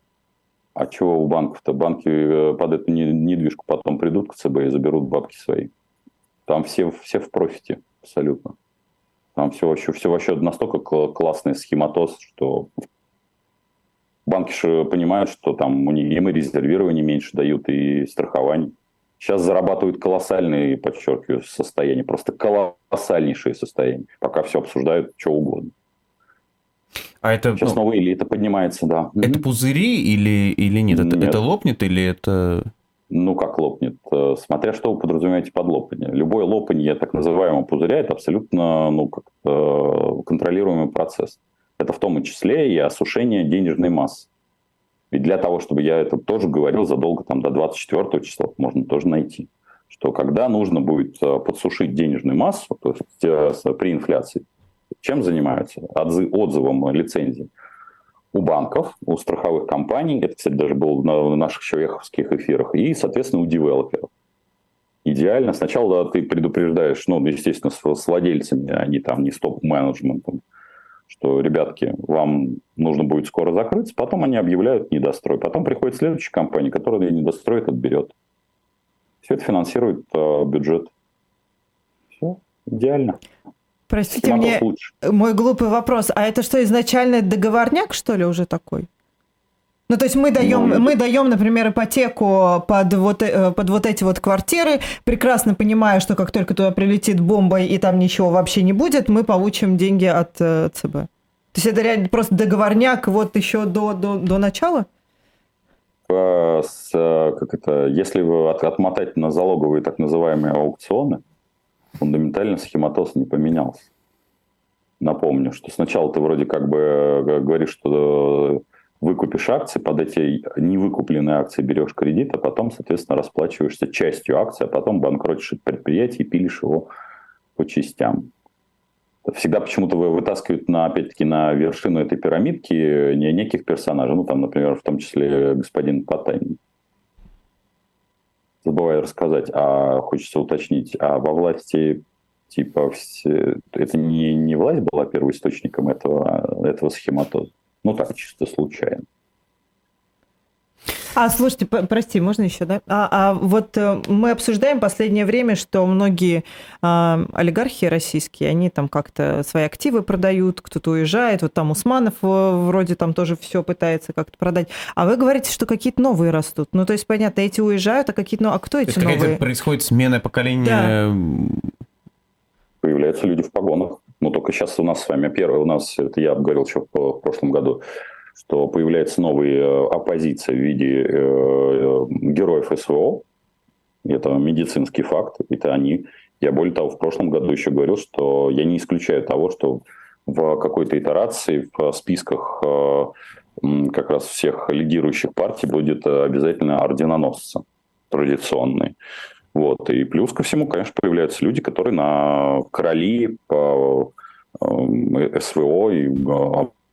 А чего у банков-то? Банки э, под эту недвижку потом придут к ЦБ и заберут бабки свои. Там все, все в профите абсолютно. Там все вообще, все вообще настолько классный схематоз, что банки же понимают, что там им и резервирование меньше дают, и страхование сейчас зарабатывают колоссальные, подчеркиваю, состояния, просто колоссальнейшие состояния, пока все обсуждают что угодно. А это, Сейчас ну, новая элита поднимается, да. Это угу. пузыри или, или нет? нет? Это, это лопнет или это... Ну, как лопнет? Э, смотря что вы подразумеваете под лопание. Любое лопание так называемого пузыря – это абсолютно ну, как контролируемый процесс. Это в том числе и осушение денежной массы. И для того, чтобы я это тоже говорил задолго там, до 24 числа, можно тоже найти. что когда нужно будет э, подсушить денежную массу, то есть при инфляции, чем занимаются? Отзывом лицензий у банков, у страховых компаний, это, кстати, даже было на наших человековских эфирах, и, соответственно, у девелоперов. Идеально. Сначала ты предупреждаешь, ну, естественно, с, с владельцами, они там не с топ-менеджментом, что, ребятки, вам нужно будет скоро закрыться, потом они объявляют недострой. Потом приходит следующая компания, которая недострой отберет. Все это финансирует э, бюджет. Все, идеально. Простите мне лучше. мой глупый вопрос. А это что, изначально договорняк, что ли, уже такой? Ну, то есть мы даем, ну, мы даем, например, ипотеку под вот, э, под вот эти вот квартиры, прекрасно понимая, что как только туда прилетит бомба и там ничего вообще не будет, мы получим деньги от э, ЦБ. То есть это реально просто договорняк вот еще до, до, до начала? С, э, как это, если вы от, отмотать на залоговые так называемые аукционы, фундаментально схематоз не поменялся. Напомню, что сначала ты вроде как бы говоришь, что выкупишь акции, под эти невыкупленные акции берешь кредит, а потом, соответственно, расплачиваешься частью акций, а потом банкротишь предприятие и пилишь его по частям. Всегда почему-то вытаскивают, на, опять-таки, на вершину этой пирамидки не неких персонажей, ну, там, например, в том числе господин Потанин забываю рассказать, а хочется уточнить, а во власти типа все, это не, не власть была первоисточником этого, этого схематоза? Ну так, чисто случайно. А, слушайте, прости, можно еще, да? А, а вот э, мы обсуждаем последнее время, что многие а, олигархи российские, они там как-то свои активы продают, кто-то уезжает, вот там Усманов э, вроде там тоже все пытается как-то продать. А вы говорите, что какие-то новые растут. Ну, то есть, понятно, эти уезжают, а какие-то, ну, а кто эти то есть, новые? происходит смена поколения... Да. Появляются люди в погонах. Ну, только сейчас у нас с вами первое, у нас, это я говорил еще в прошлом году, что появляется новая э, оппозиция в виде э, героев СВО. Это медицинский факт, это они. Я более того, в прошлом году еще говорил, что я не исключаю того, что в какой-то итерации в списках э, как раз всех лидирующих партий будет обязательно орденоносцы традиционные. Вот. И плюс ко всему, конечно, появляются люди, которые на короли по СВО и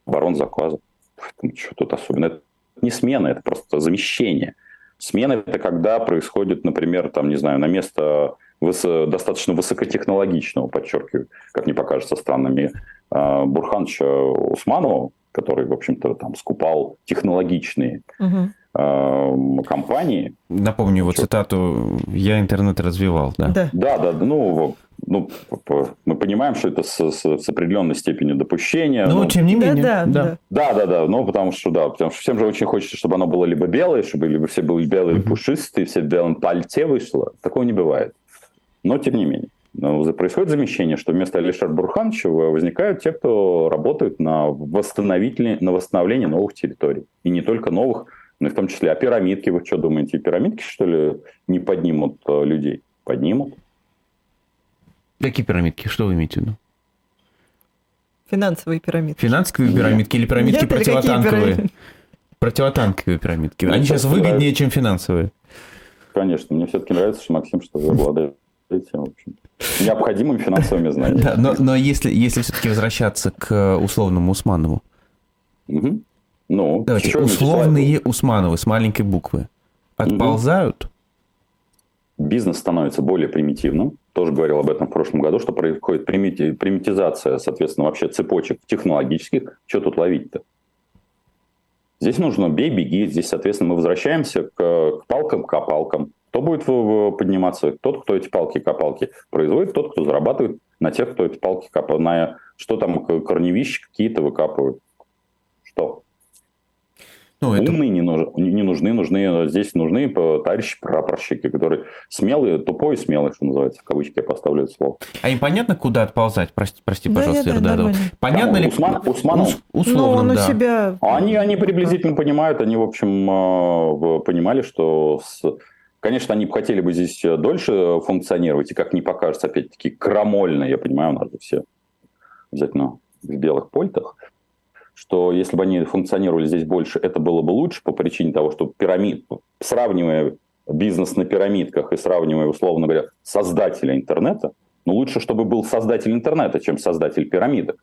оборонзаказа. Поэтому что тут особенно? Это не смена, это просто замещение. Смена – это когда происходит, например, там, не знаю, на место высо- достаточно высокотехнологичного, подчеркиваю, как мне покажется странными, э, Бурхановича Усманова, который, в общем-то, там скупал технологичные угу. Э, компании. Напомню его цитату «Я интернет развивал», да? Да, да, да ну, ну, мы понимаем, что это с, с, с определенной степенью допущения. Но, но тем не менее. Да, да, да. Да, да, да. Ну, потому что, да, потому что всем же очень хочется, чтобы оно было либо белое, чтобы либо все были белые, mm-hmm. пушистые, все в белом пальте вышло. Такого не бывает. Но, тем не менее. Но происходит замещение, что вместо Алишера Бурхановича возникают те, кто работают на, восстановителе, на восстановление новых территорий. И не только новых, но и в том числе. А пирамидки, вы что думаете, пирамидки, что ли, не поднимут э, людей? Поднимут. Какие пирамидки? Что вы имеете в виду? Финансовые пирамидки. Финансовые пирамидки или пирамидки Нет, противотанковые? Или противотанковые пирамидки. Они сейчас выгоднее, чем финансовые. Конечно, мне все-таки нравится, что Максим что обладает этим, в общем, необходимыми финансовыми знаниями. Да, но, но если, если все-таки возвращаться к условному Усманову. Угу. Ну, Давайте, условные Усмановы с маленькой буквы отползают? Угу бизнес становится более примитивным. Тоже говорил об этом в прошлом году, что происходит примитизация, соответственно, вообще цепочек технологических. Что тут ловить-то? Здесь нужно бей, беги. Здесь, соответственно, мы возвращаемся к, к палкам, к опалкам. Кто будет подниматься? Тот, кто эти палки-копалки производит, тот, кто зарабатывает на тех, кто эти палки копает. На что там корневища какие-то выкапывают. Что? Ну, это... Умные не, нуж... не нужны, нужны здесь нужны товарищи прапорщики, которые смелые, тупой и смелый, что называется, в кавычки я поставлю это слово. А им понятно, куда отползать? Прости, прости да, пожалуйста, да, да, да, Понятно ли? Усман, Усману? Ус, условно, ну, да. себя... Они, они приблизительно понимают, они, в общем, э, понимали, что с... Конечно, они бы хотели бы здесь дольше функционировать, и как не покажется, опять-таки, крамольно, я понимаю, у нас же все обязательно в белых польтах, что если бы они функционировали здесь больше, это было бы лучше по причине того, что пирамид, сравнивая бизнес на пирамидках и сравнивая, условно говоря, создателя интернета, ну, лучше, чтобы был создатель интернета, чем создатель пирамидок,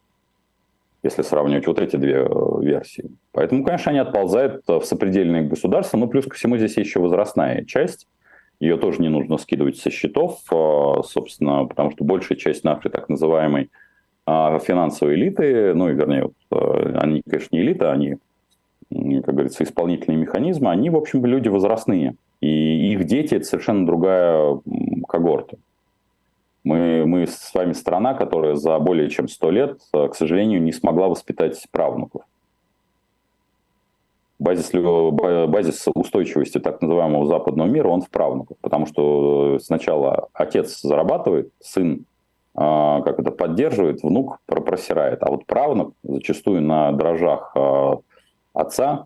если сравнивать вот эти две э, версии. Поэтому, конечно, они отползают в сопредельные государства, но плюс ко всему здесь еще возрастная часть, ее тоже не нужно скидывать со счетов, э, собственно, потому что большая часть нашей так называемой э, финансовой элиты, ну, и вернее, они, конечно, не элита, они, как говорится, исполнительные механизмы, они, в общем, люди возрастные. И их дети – это совершенно другая когорта. Мы, мы с вами страна, которая за более чем 100 лет, э, к сожалению, не смогла воспитать правнуков. Базис, базис устойчивости так называемого западного мира, он в правнуках. Потому что сначала отец зарабатывает, сын а, как это поддерживает, внук просирает. А вот правнук зачастую на дрожжах а, отца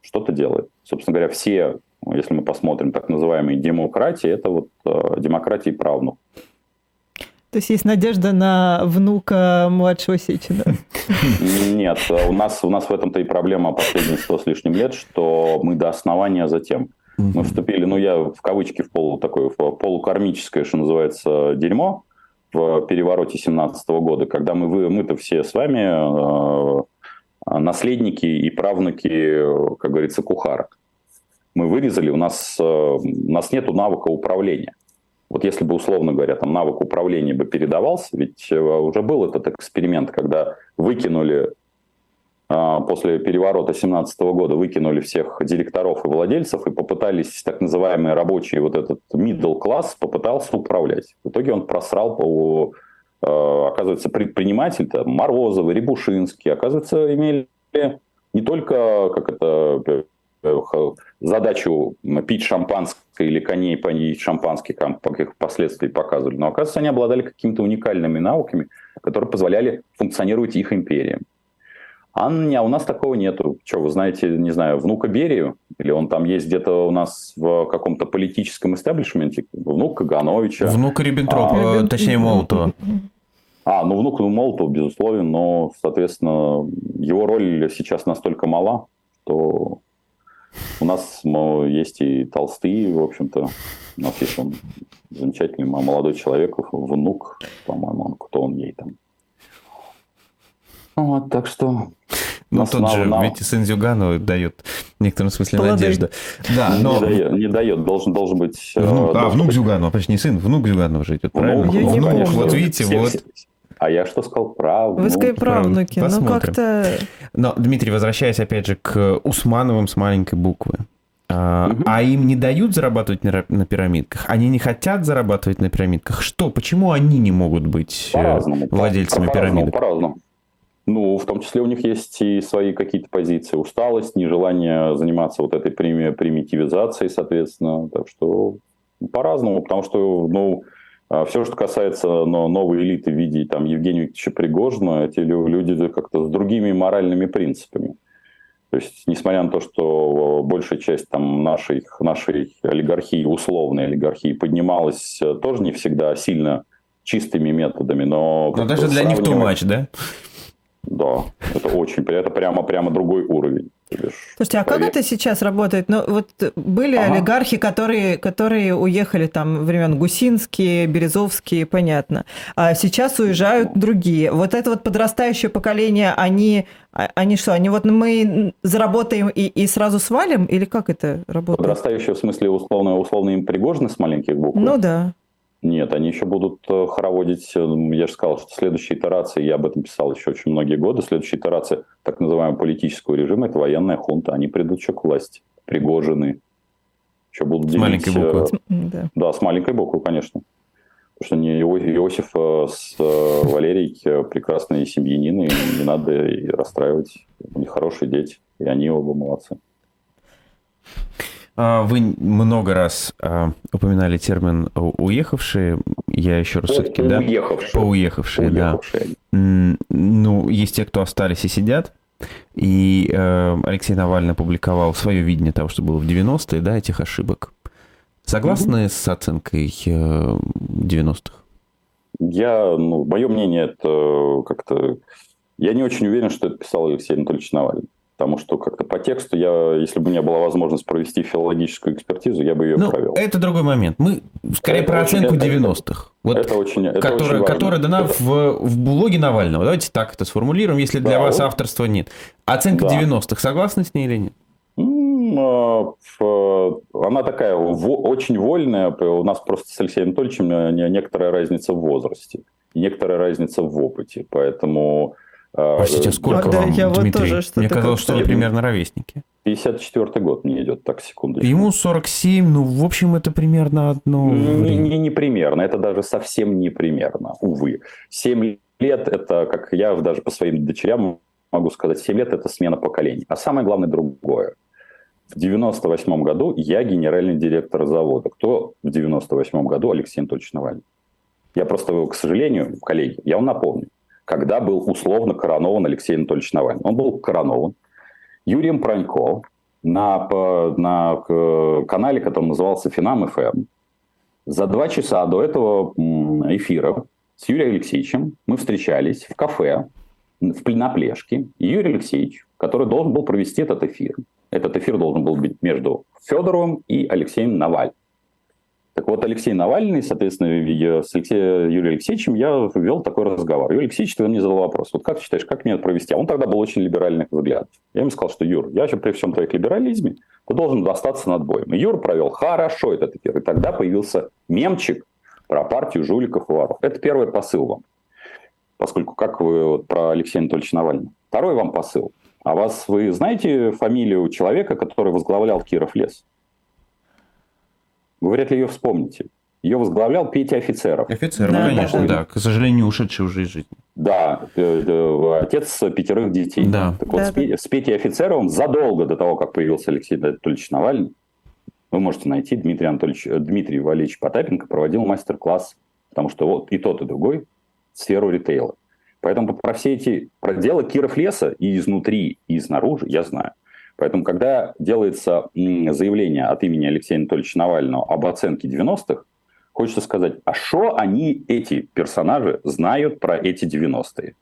что-то делает. Собственно говоря, все, если мы посмотрим так называемые демократии, это вот а, демократии правнук. То есть есть надежда на внука младшего Сечина? Нет, у нас, у нас в этом-то и проблема последние сто с лишним лет, что мы до основания затем. Мы вступили, ну я в кавычки в полу такое, в полукармическое, что называется, дерьмо в перевороте 17 года, когда мы, мы-то все с вами э, наследники и правнуки, как говорится, кухарок. Мы вырезали, у нас, э, у нас нет навыка управления. Вот если бы, условно говоря, там навык управления бы передавался, ведь э, уже был этот эксперимент, когда выкинули после переворота 17 года выкинули всех директоров и владельцев и попытались так называемый рабочий вот этот middle класс попытался управлять. В итоге он просрал по э, оказывается, предприниматель, там, Морозовы, Рябушинский, оказывается, имели не только как это Э, задачу пить шампанское или коней понить шампанское, как их впоследствии показывали. Но, оказывается, они обладали какими-то уникальными навыками, которые позволяли функционировать их империям. А у нас такого нету. Что, вы знаете, не знаю, внука Берию? Или он там есть где-то у нас в каком-то политическом истеблишменте? Внук Кагановича. Внук Риббентропа, а, точнее Молотова. А, ну внук ну, Молотова, безусловно, но, соответственно, его роль сейчас настолько мала, что у нас есть и толстые, в общем-то. У нас есть он замечательный молодой человек, внук, по-моему, он, кто он ей там. Вот, так что... Ну, тот на, же, ведь сын Зюганова дает в некотором смысле Плоды. надежда. Да, но... Не дает, не дает должен, должен быть... Внук, э, должен а, внук быть... Зюганова, почти не сын, внук Зюганова же идет, правильно? Ну, внук, конечно, вот видите, все, вот... А я что сказал? Правнуки. Вы сказали правнуки, ну как-то... Но, Дмитрий, возвращаясь опять же к Усмановым с маленькой буквы. А, угу. а им не дают зарабатывать на, на пирамидках? Они не хотят зарабатывать на пирамидках? Что? Почему они не могут быть э, по владельцами по, пирамидок? По-разному. Ну, в том числе у них есть и свои какие-то позиции. Усталость, нежелание заниматься вот этой примитивизацией, соответственно. Так что по-разному, потому что, ну, а Все, что касается но, новой элиты в виде там, Евгения Викторовича Пригожина, эти люди как-то с другими моральными принципами. То есть, несмотря на то, что большая часть там, нашей, нашей олигархии, условной олигархии, поднималась э, тоже не всегда сильно чистыми методами, но... Но даже для них too much, да? Да, это очень, это прямо, прямо другой уровень. Слушайте, а как это сейчас работает? Ну, вот были ага. олигархи, которые, которые уехали там времен Гусинские, Березовские, понятно. А сейчас уезжают другие. Вот это вот подрастающее поколение, они, а, они что, они вот мы заработаем и, и сразу свалим? Или как это работает? Подрастающее в смысле условно, условно им Пригожины с маленьких букв? Ну да. Нет, они еще будут э, хороводить, э, я же сказал, что следующая итерация, я об этом писал еще очень многие годы, следующая итерация так называемого политического режима – это военная хунта. Они придут еще к власти, пригожены. Еще будут с делить... маленькой буквы. Да. да, с маленькой буквы, конечно. Потому что не Иосиф э, с Валерией прекрасные семьянины, и не надо расстраивать. У них хорошие дети, и они оба молодцы. А, вы много раз а, упоминали термин «уехавшие». Я еще раз все-таки, да? Уехавшие. Поуехавшие, да. Ну, есть те, кто остались и сидят. И э, Алексей Навальный опубликовал свое видение того, что было в 90-е, да, этих ошибок. Согласны угу. с оценкой 90-х? Э, я, ну, мое мнение, это как-то... Я не очень уверен, что это писал Алексей Анатольевич Навальный. Потому что как-то по тексту я, если бы у меня была возможность провести филологическую экспертизу, я бы ее ну, провел. Это другой момент. Мы скорее это про очень, оценку 90-х. Вот, это очень, это которая, очень которая дана это... в, в блоге Навального. Давайте так это сформулируем, если для да, вас авторства нет. Оценка да. 90-х, согласны с ней или нет? А, она такая очень вольная. У нас просто с Алексеем Анатольевичем некоторая разница в возрасте, некоторая разница в опыте. Поэтому а, Простите, сколько да, вам, я Дмитрий? Вот тоже Мне казалось, что вы примерно ровесники. 54 год мне идет, так, секунду. Ему 47, ну, в общем, это примерно одно Не, не, не примерно, это даже совсем не примерно, увы. 7 лет, это, как я даже по своим дочерям могу сказать, 7 лет – это смена поколений. А самое главное – другое. В 98 году я генеральный директор завода. Кто в 98 году Алексей Анатольевич Навальный? Я просто, к сожалению, коллеги, я вам напомню, когда был условно коронован Алексей Анатольевич Навальный. Он был коронован Юрием Пронько на, на канале, который назывался «Финам ФМ». За два часа до этого эфира с Юрием Алексеевичем мы встречались в кафе в Пленоплешке. И Юрий Алексеевич, который должен был провести этот эфир, этот эфир должен был быть между Федоровым и Алексеем Навальным. Так вот, Алексей Навальный, соответственно, с Алексеем Юрием Алексеевичем я вел такой разговор. Юрий Алексеевич тогда мне задал вопрос, вот как ты считаешь, как мне это провести? А он тогда был очень либеральных взглядов. Я ему сказал, что Юр, я еще при всем твоем либерализме, ты должен остаться над боем. И Юр провел хорошо этот эфир. И тогда появился мемчик про партию жуликов и воров. Это первый посыл вам. Поскольку как вы вот, про Алексея Анатольевича Навального. Второй вам посыл. А вас, вы знаете фамилию человека, который возглавлял Киров лес? Вы вряд ли ее вспомните. Ее возглавлял Петя Офицеров. Офицеров, да, конечно, да. К сожалению, ушедший уже из жизни. Да, э, э, отец пятерых детей. Да. Так вот, да, с, да. с Петей Офицеровым задолго до того, как появился Алексей Анатольевич Навальный, вы можете найти Дмитрий, Анатольевич, э, Дмитрий Валерьевич Потапенко проводил мастер-класс, потому что вот и тот, и другой сферу ритейла. Поэтому про все эти про дело Киров леса и изнутри, и снаружи я знаю. Поэтому, когда делается заявление от имени Алексея Анатольевича Навального об оценке 90-х, хочется сказать, а что они, эти персонажи, знают про эти 90-е?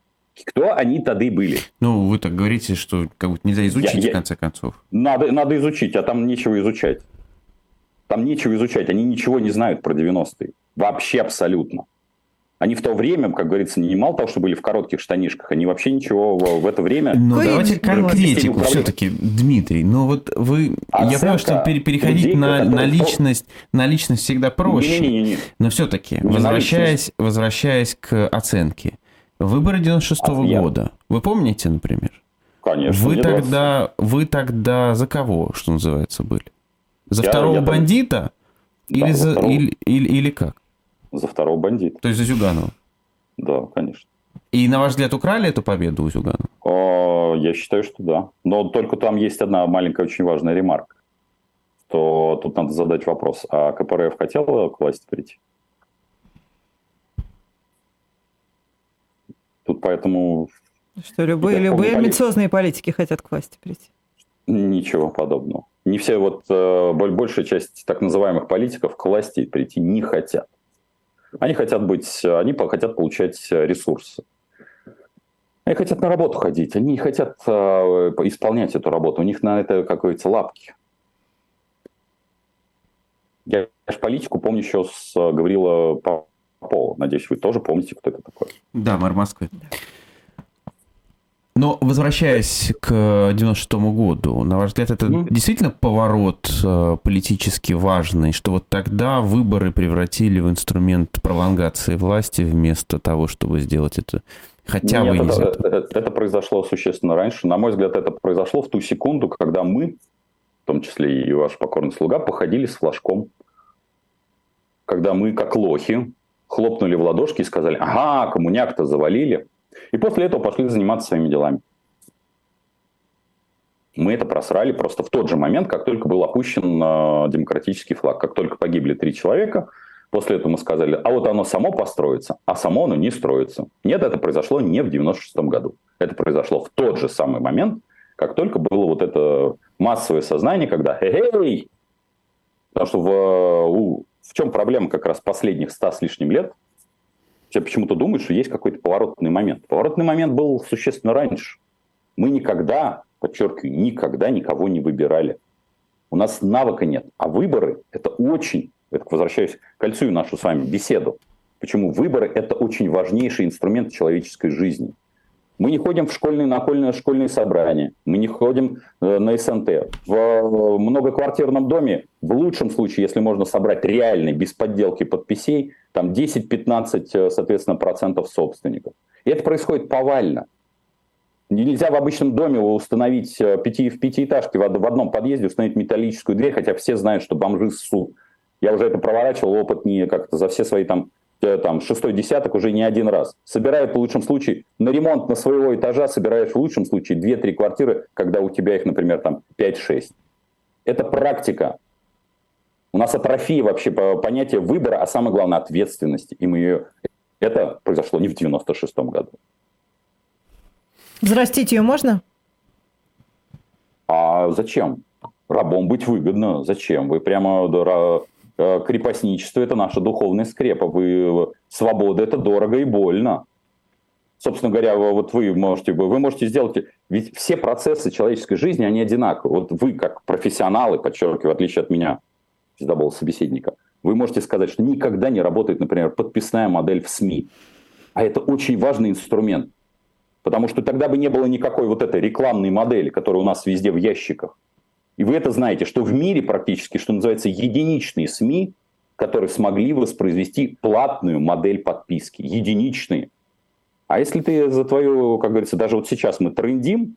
Кто они тогда были? Ну, вы так говорите, что как будто нельзя изучить, я, я... в конце концов. Надо, надо изучить, а там нечего изучать. Там нечего изучать, они ничего не знают про 90-е. Вообще абсолютно. Они в то время, как говорится, не мало того, что были в коротких штанишках, они вообще ничего в, в это время... Ну, давайте конкретику все-таки, Дмитрий. Ну, вот вы... Оценка я понимаю, что переходить людей, на, на, личность, на личность всегда проще. Не, не, не, не. Но все-таки, возвращаясь, возвращаясь к оценке. Выборы 96-го а, года. Вы помните, например? Конечно. Вы тогда, вы тогда за кого, что называется, были? За я, второго я бандита? Да, или, за, или, или, или как? За второго бандита. То есть за Зюганова? Да, конечно. И, на ваш взгляд, украли эту победу у Зюганова? О, я считаю, что да. Но только там есть одна маленькая очень важная ремарка. То тут надо задать вопрос, а КПРФ хотела к власти прийти? Тут поэтому... Что любые, любые амбициозные политики хотят к власти прийти? Ничего подобного. Не все, вот э, большая часть так называемых политиков к власти прийти не хотят. Они хотят быть, они хотят получать ресурсы. Они хотят на работу ходить, они не хотят э, исполнять эту работу, у них на это, как говорится, лапки. Я, же политику помню еще с Гаврила Попова. Надеюсь, вы тоже помните, кто это такой. Да, мэр Москвы. Но возвращаясь к 96 году, на ваш взгляд, это mm. действительно поворот э, политически важный, что вот тогда выборы превратили в инструмент пролонгации власти вместо того, чтобы сделать это хотя Нет, бы это, это, это, это произошло существенно раньше. На мой взгляд, это произошло в ту секунду, когда мы, в том числе и ваш покорный слуга, походили с флажком. Когда мы, как лохи, хлопнули в ладошки и сказали, ага, коммуняк-то завалили, и после этого пошли заниматься своими делами. Мы это просрали просто в тот же момент, как только был опущен э, демократический флаг. Как только погибли три человека, после этого мы сказали, а вот оно само построится, а само оно не строится. Нет, это произошло не в 96 году. Это произошло в тот же самый момент, как только было вот это массовое сознание, когда «Эй!» Потому что в, у, в чем проблема как раз последних ста с лишним лет – все почему-то думают, что есть какой-то поворотный момент. Поворотный момент был существенно раньше. Мы никогда подчеркиваю, никогда никого не выбирали. У нас навыка нет. А выборы – это очень, это возвращаюсь к нашу с вами беседу, почему выборы – это очень важнейший инструмент человеческой жизни. Мы не ходим в школьные, на школьные, собрания, мы не ходим э, на СНТ. В э, многоквартирном доме, в лучшем случае, если можно собрать реальный, без подделки подписей, там 10-15, э, соответственно, процентов собственников. И это происходит повально. Нельзя в обычном доме установить э, пяти, в пятиэтажке в одном подъезде установить металлическую дверь, хотя все знают, что бомжи ссут. Я уже это проворачивал, опыт не как-то за все свои там, там шестой десяток уже не один раз. Собирают в лучшем случае на ремонт на своего этажа, собираешь в лучшем случае 2-3 квартиры, когда у тебя их, например, там 5-6. Это практика. У нас атрофия вообще по понятие выбора, а самое главное ответственности. И мы ее... Это произошло не в 96 году. Взрастить ее можно? А зачем? Рабом быть выгодно. Зачем? Вы прямо э, крепостничество – это наша духовная скрепа. Вы, свобода – это дорого и больно. Собственно говоря, вот вы можете, вы можете сделать... Ведь все процессы человеческой жизни, они одинаковы. Вот вы, как профессионалы, подчеркиваю, в отличие от меня, был собеседника, вы можете сказать, что никогда не работает, например, подписная модель в СМИ. А это очень важный инструмент. Потому что тогда бы не было никакой вот этой рекламной модели, которая у нас везде в ящиках. И вы это знаете, что в мире практически, что называется, единичные СМИ, которые смогли воспроизвести платную модель подписки. Единичные. А если ты за твою, как говорится, даже вот сейчас мы трендим,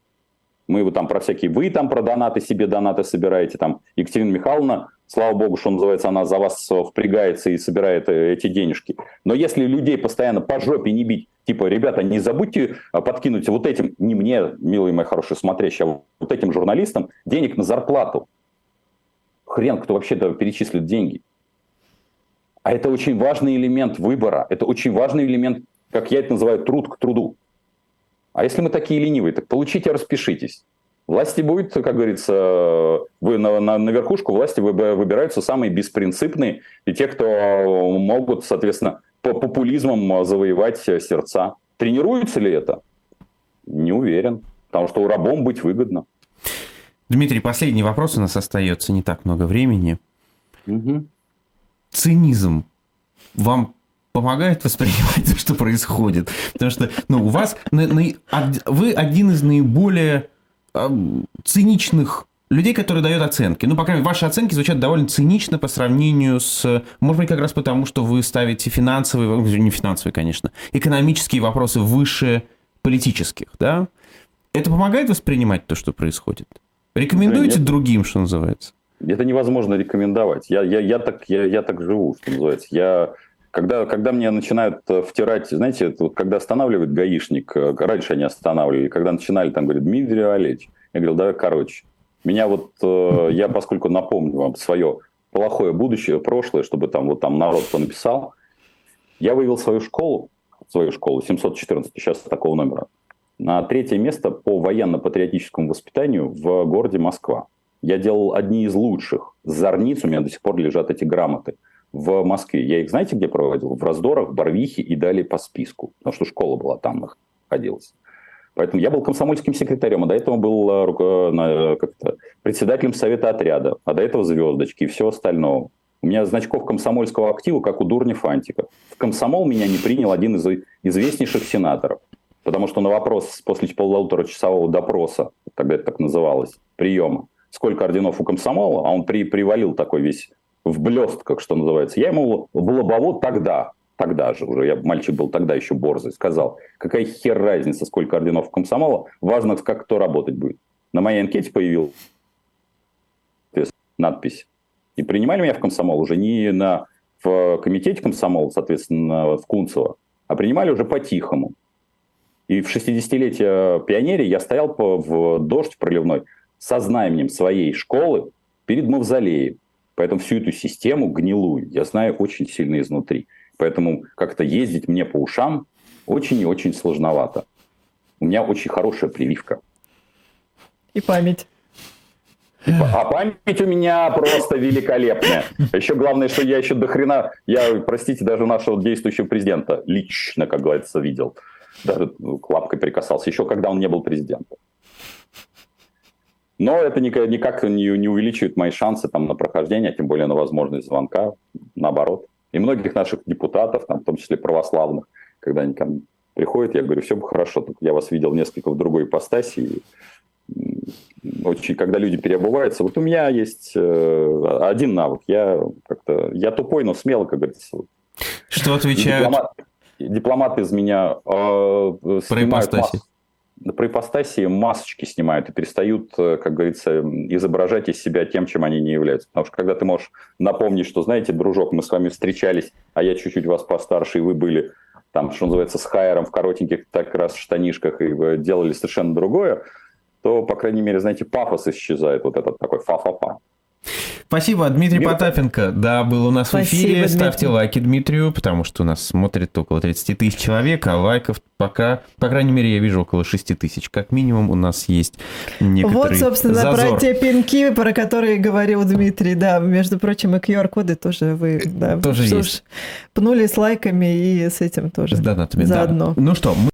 мы вот там про всякие, вы там про донаты себе донаты собираете, там Екатерина Михайловна, слава богу, что называется, она за вас впрягается и собирает э, эти денежки. Но если людей постоянно по жопе не бить, типа, ребята, не забудьте а, подкинуть вот этим, не мне, милые мои хорошие смотрящие, а вот этим журналистам денег на зарплату. Хрен, кто вообще-то перечислит деньги. А это очень важный элемент выбора, это очень важный элемент, как я это называю, труд к труду. А если мы такие ленивые, так получите, распишитесь. Власти будет, как говорится, вы на, на, на верхушку власти выбираются самые беспринципные и те, кто могут, соответственно, по популизмом завоевать сердца. Тренируется ли это? Не уверен. Потому что рабом быть выгодно. Дмитрий, последний вопрос у нас остается, не так много времени. Угу. Цинизм вам помогает воспринимать что происходит. Потому что ну, у вас вы один из наиболее э, циничных людей, которые дают оценки. Ну, по крайней мере, ваши оценки звучат довольно цинично по сравнению с... Может быть, как раз потому, что вы ставите финансовые, не финансовые, конечно, экономические вопросы выше политических, да? Это помогает воспринимать то, что происходит? Рекомендуете Нет. другим, что называется? Это невозможно рекомендовать. Я, я, я, так, я, я так живу, что называется. Я когда, когда мне начинают э, втирать, знаете, вот, когда останавливает гаишник, э, раньше они останавливали, когда начинали, там, говорят, Дмитрий Олегович, я говорил, давай короче. Меня вот, э, я поскольку напомню вам свое плохое будущее, прошлое, чтобы там вот там народ понаписал, я вывел свою школу, свою школу, 714, сейчас такого номера, на третье место по военно-патриотическому воспитанию в городе Москва. Я делал одни из лучших. Зорниц у меня до сих пор лежат эти грамоты – в Москве. Я их, знаете, где проводил? В Раздорах, Барвихе и далее по списку. Потому что школа была там находилась. Поэтому я был комсомольским секретарем, а до этого был э, как-то, председателем совета отряда, а до этого звездочки и все остальное. У меня значков комсомольского актива, как у Дурни Фантика. В комсомол меня не принял один из известнейших сенаторов. Потому что на вопрос после полуторачасового допроса, тогда это так называлось, приема, сколько орденов у комсомола, а он при, привалил такой весь в блестках, что называется. Я ему в лобово тогда, тогда же уже, я мальчик был тогда еще борзый, сказал, какая хер разница, сколько орденов комсомола, важно, как кто работать будет. На моей анкете появилась надпись. И принимали меня в комсомол уже не на, в комитете комсомола, соответственно, в Кунцево, а принимали уже по-тихому. И в 60-летие пионере я стоял в дождь проливной со знаменем своей школы перед мавзолеем. Поэтому всю эту систему гнилую я знаю очень сильно изнутри. Поэтому как-то ездить мне по ушам очень и очень сложновато. У меня очень хорошая прививка. И память. А память у меня просто великолепная. Еще главное, что я еще до хрена, я, простите, даже нашего действующего президента лично, как говорится, видел. Даже ну, лапкой прикасался, еще когда он не был президентом. Но это никак, не, не увеличивает мои шансы там, на прохождение, тем более на возможность звонка, наоборот. И многих наших депутатов, там, в том числе православных, когда они ко мне приходят, я говорю, все бы хорошо, только я вас видел несколько в другой ипостаси, очень, когда люди переобуваются, вот у меня есть э, один навык, я как-то, я тупой, но смело, как говорится. Что отвечают? Дипломат, дипломат из меня э, Про ипостаси. Про ипостаси масочки снимают и перестают, э, как говорится, изображать из себя тем, чем они не являются. Потому что когда ты можешь напомнить, что, знаете, дружок, мы с вами встречались, а я чуть-чуть вас постарше, и вы были там, что называется, с хайером в коротеньких так раз штанишках и делали совершенно другое, то, по крайней мере, знаете, пафос исчезает, вот этот такой фа-фа-фа. Спасибо, Дмитрий Мир... Потапенко. Да, был у нас Спасибо, в эфире. Дмитрий. Ставьте лайки Дмитрию, потому что у нас смотрит около 30 тысяч человек, а лайков пока, по крайней мере, я вижу около 6 тысяч. Как минимум у нас есть некоторый Вот, собственно, зазор. про те пинки, про которые говорил Дмитрий. Да, между прочим, и QR-коды тоже вы да, тоже есть. пнули с лайками и с этим тоже. С донатами, заодно. Да. Ну что, мы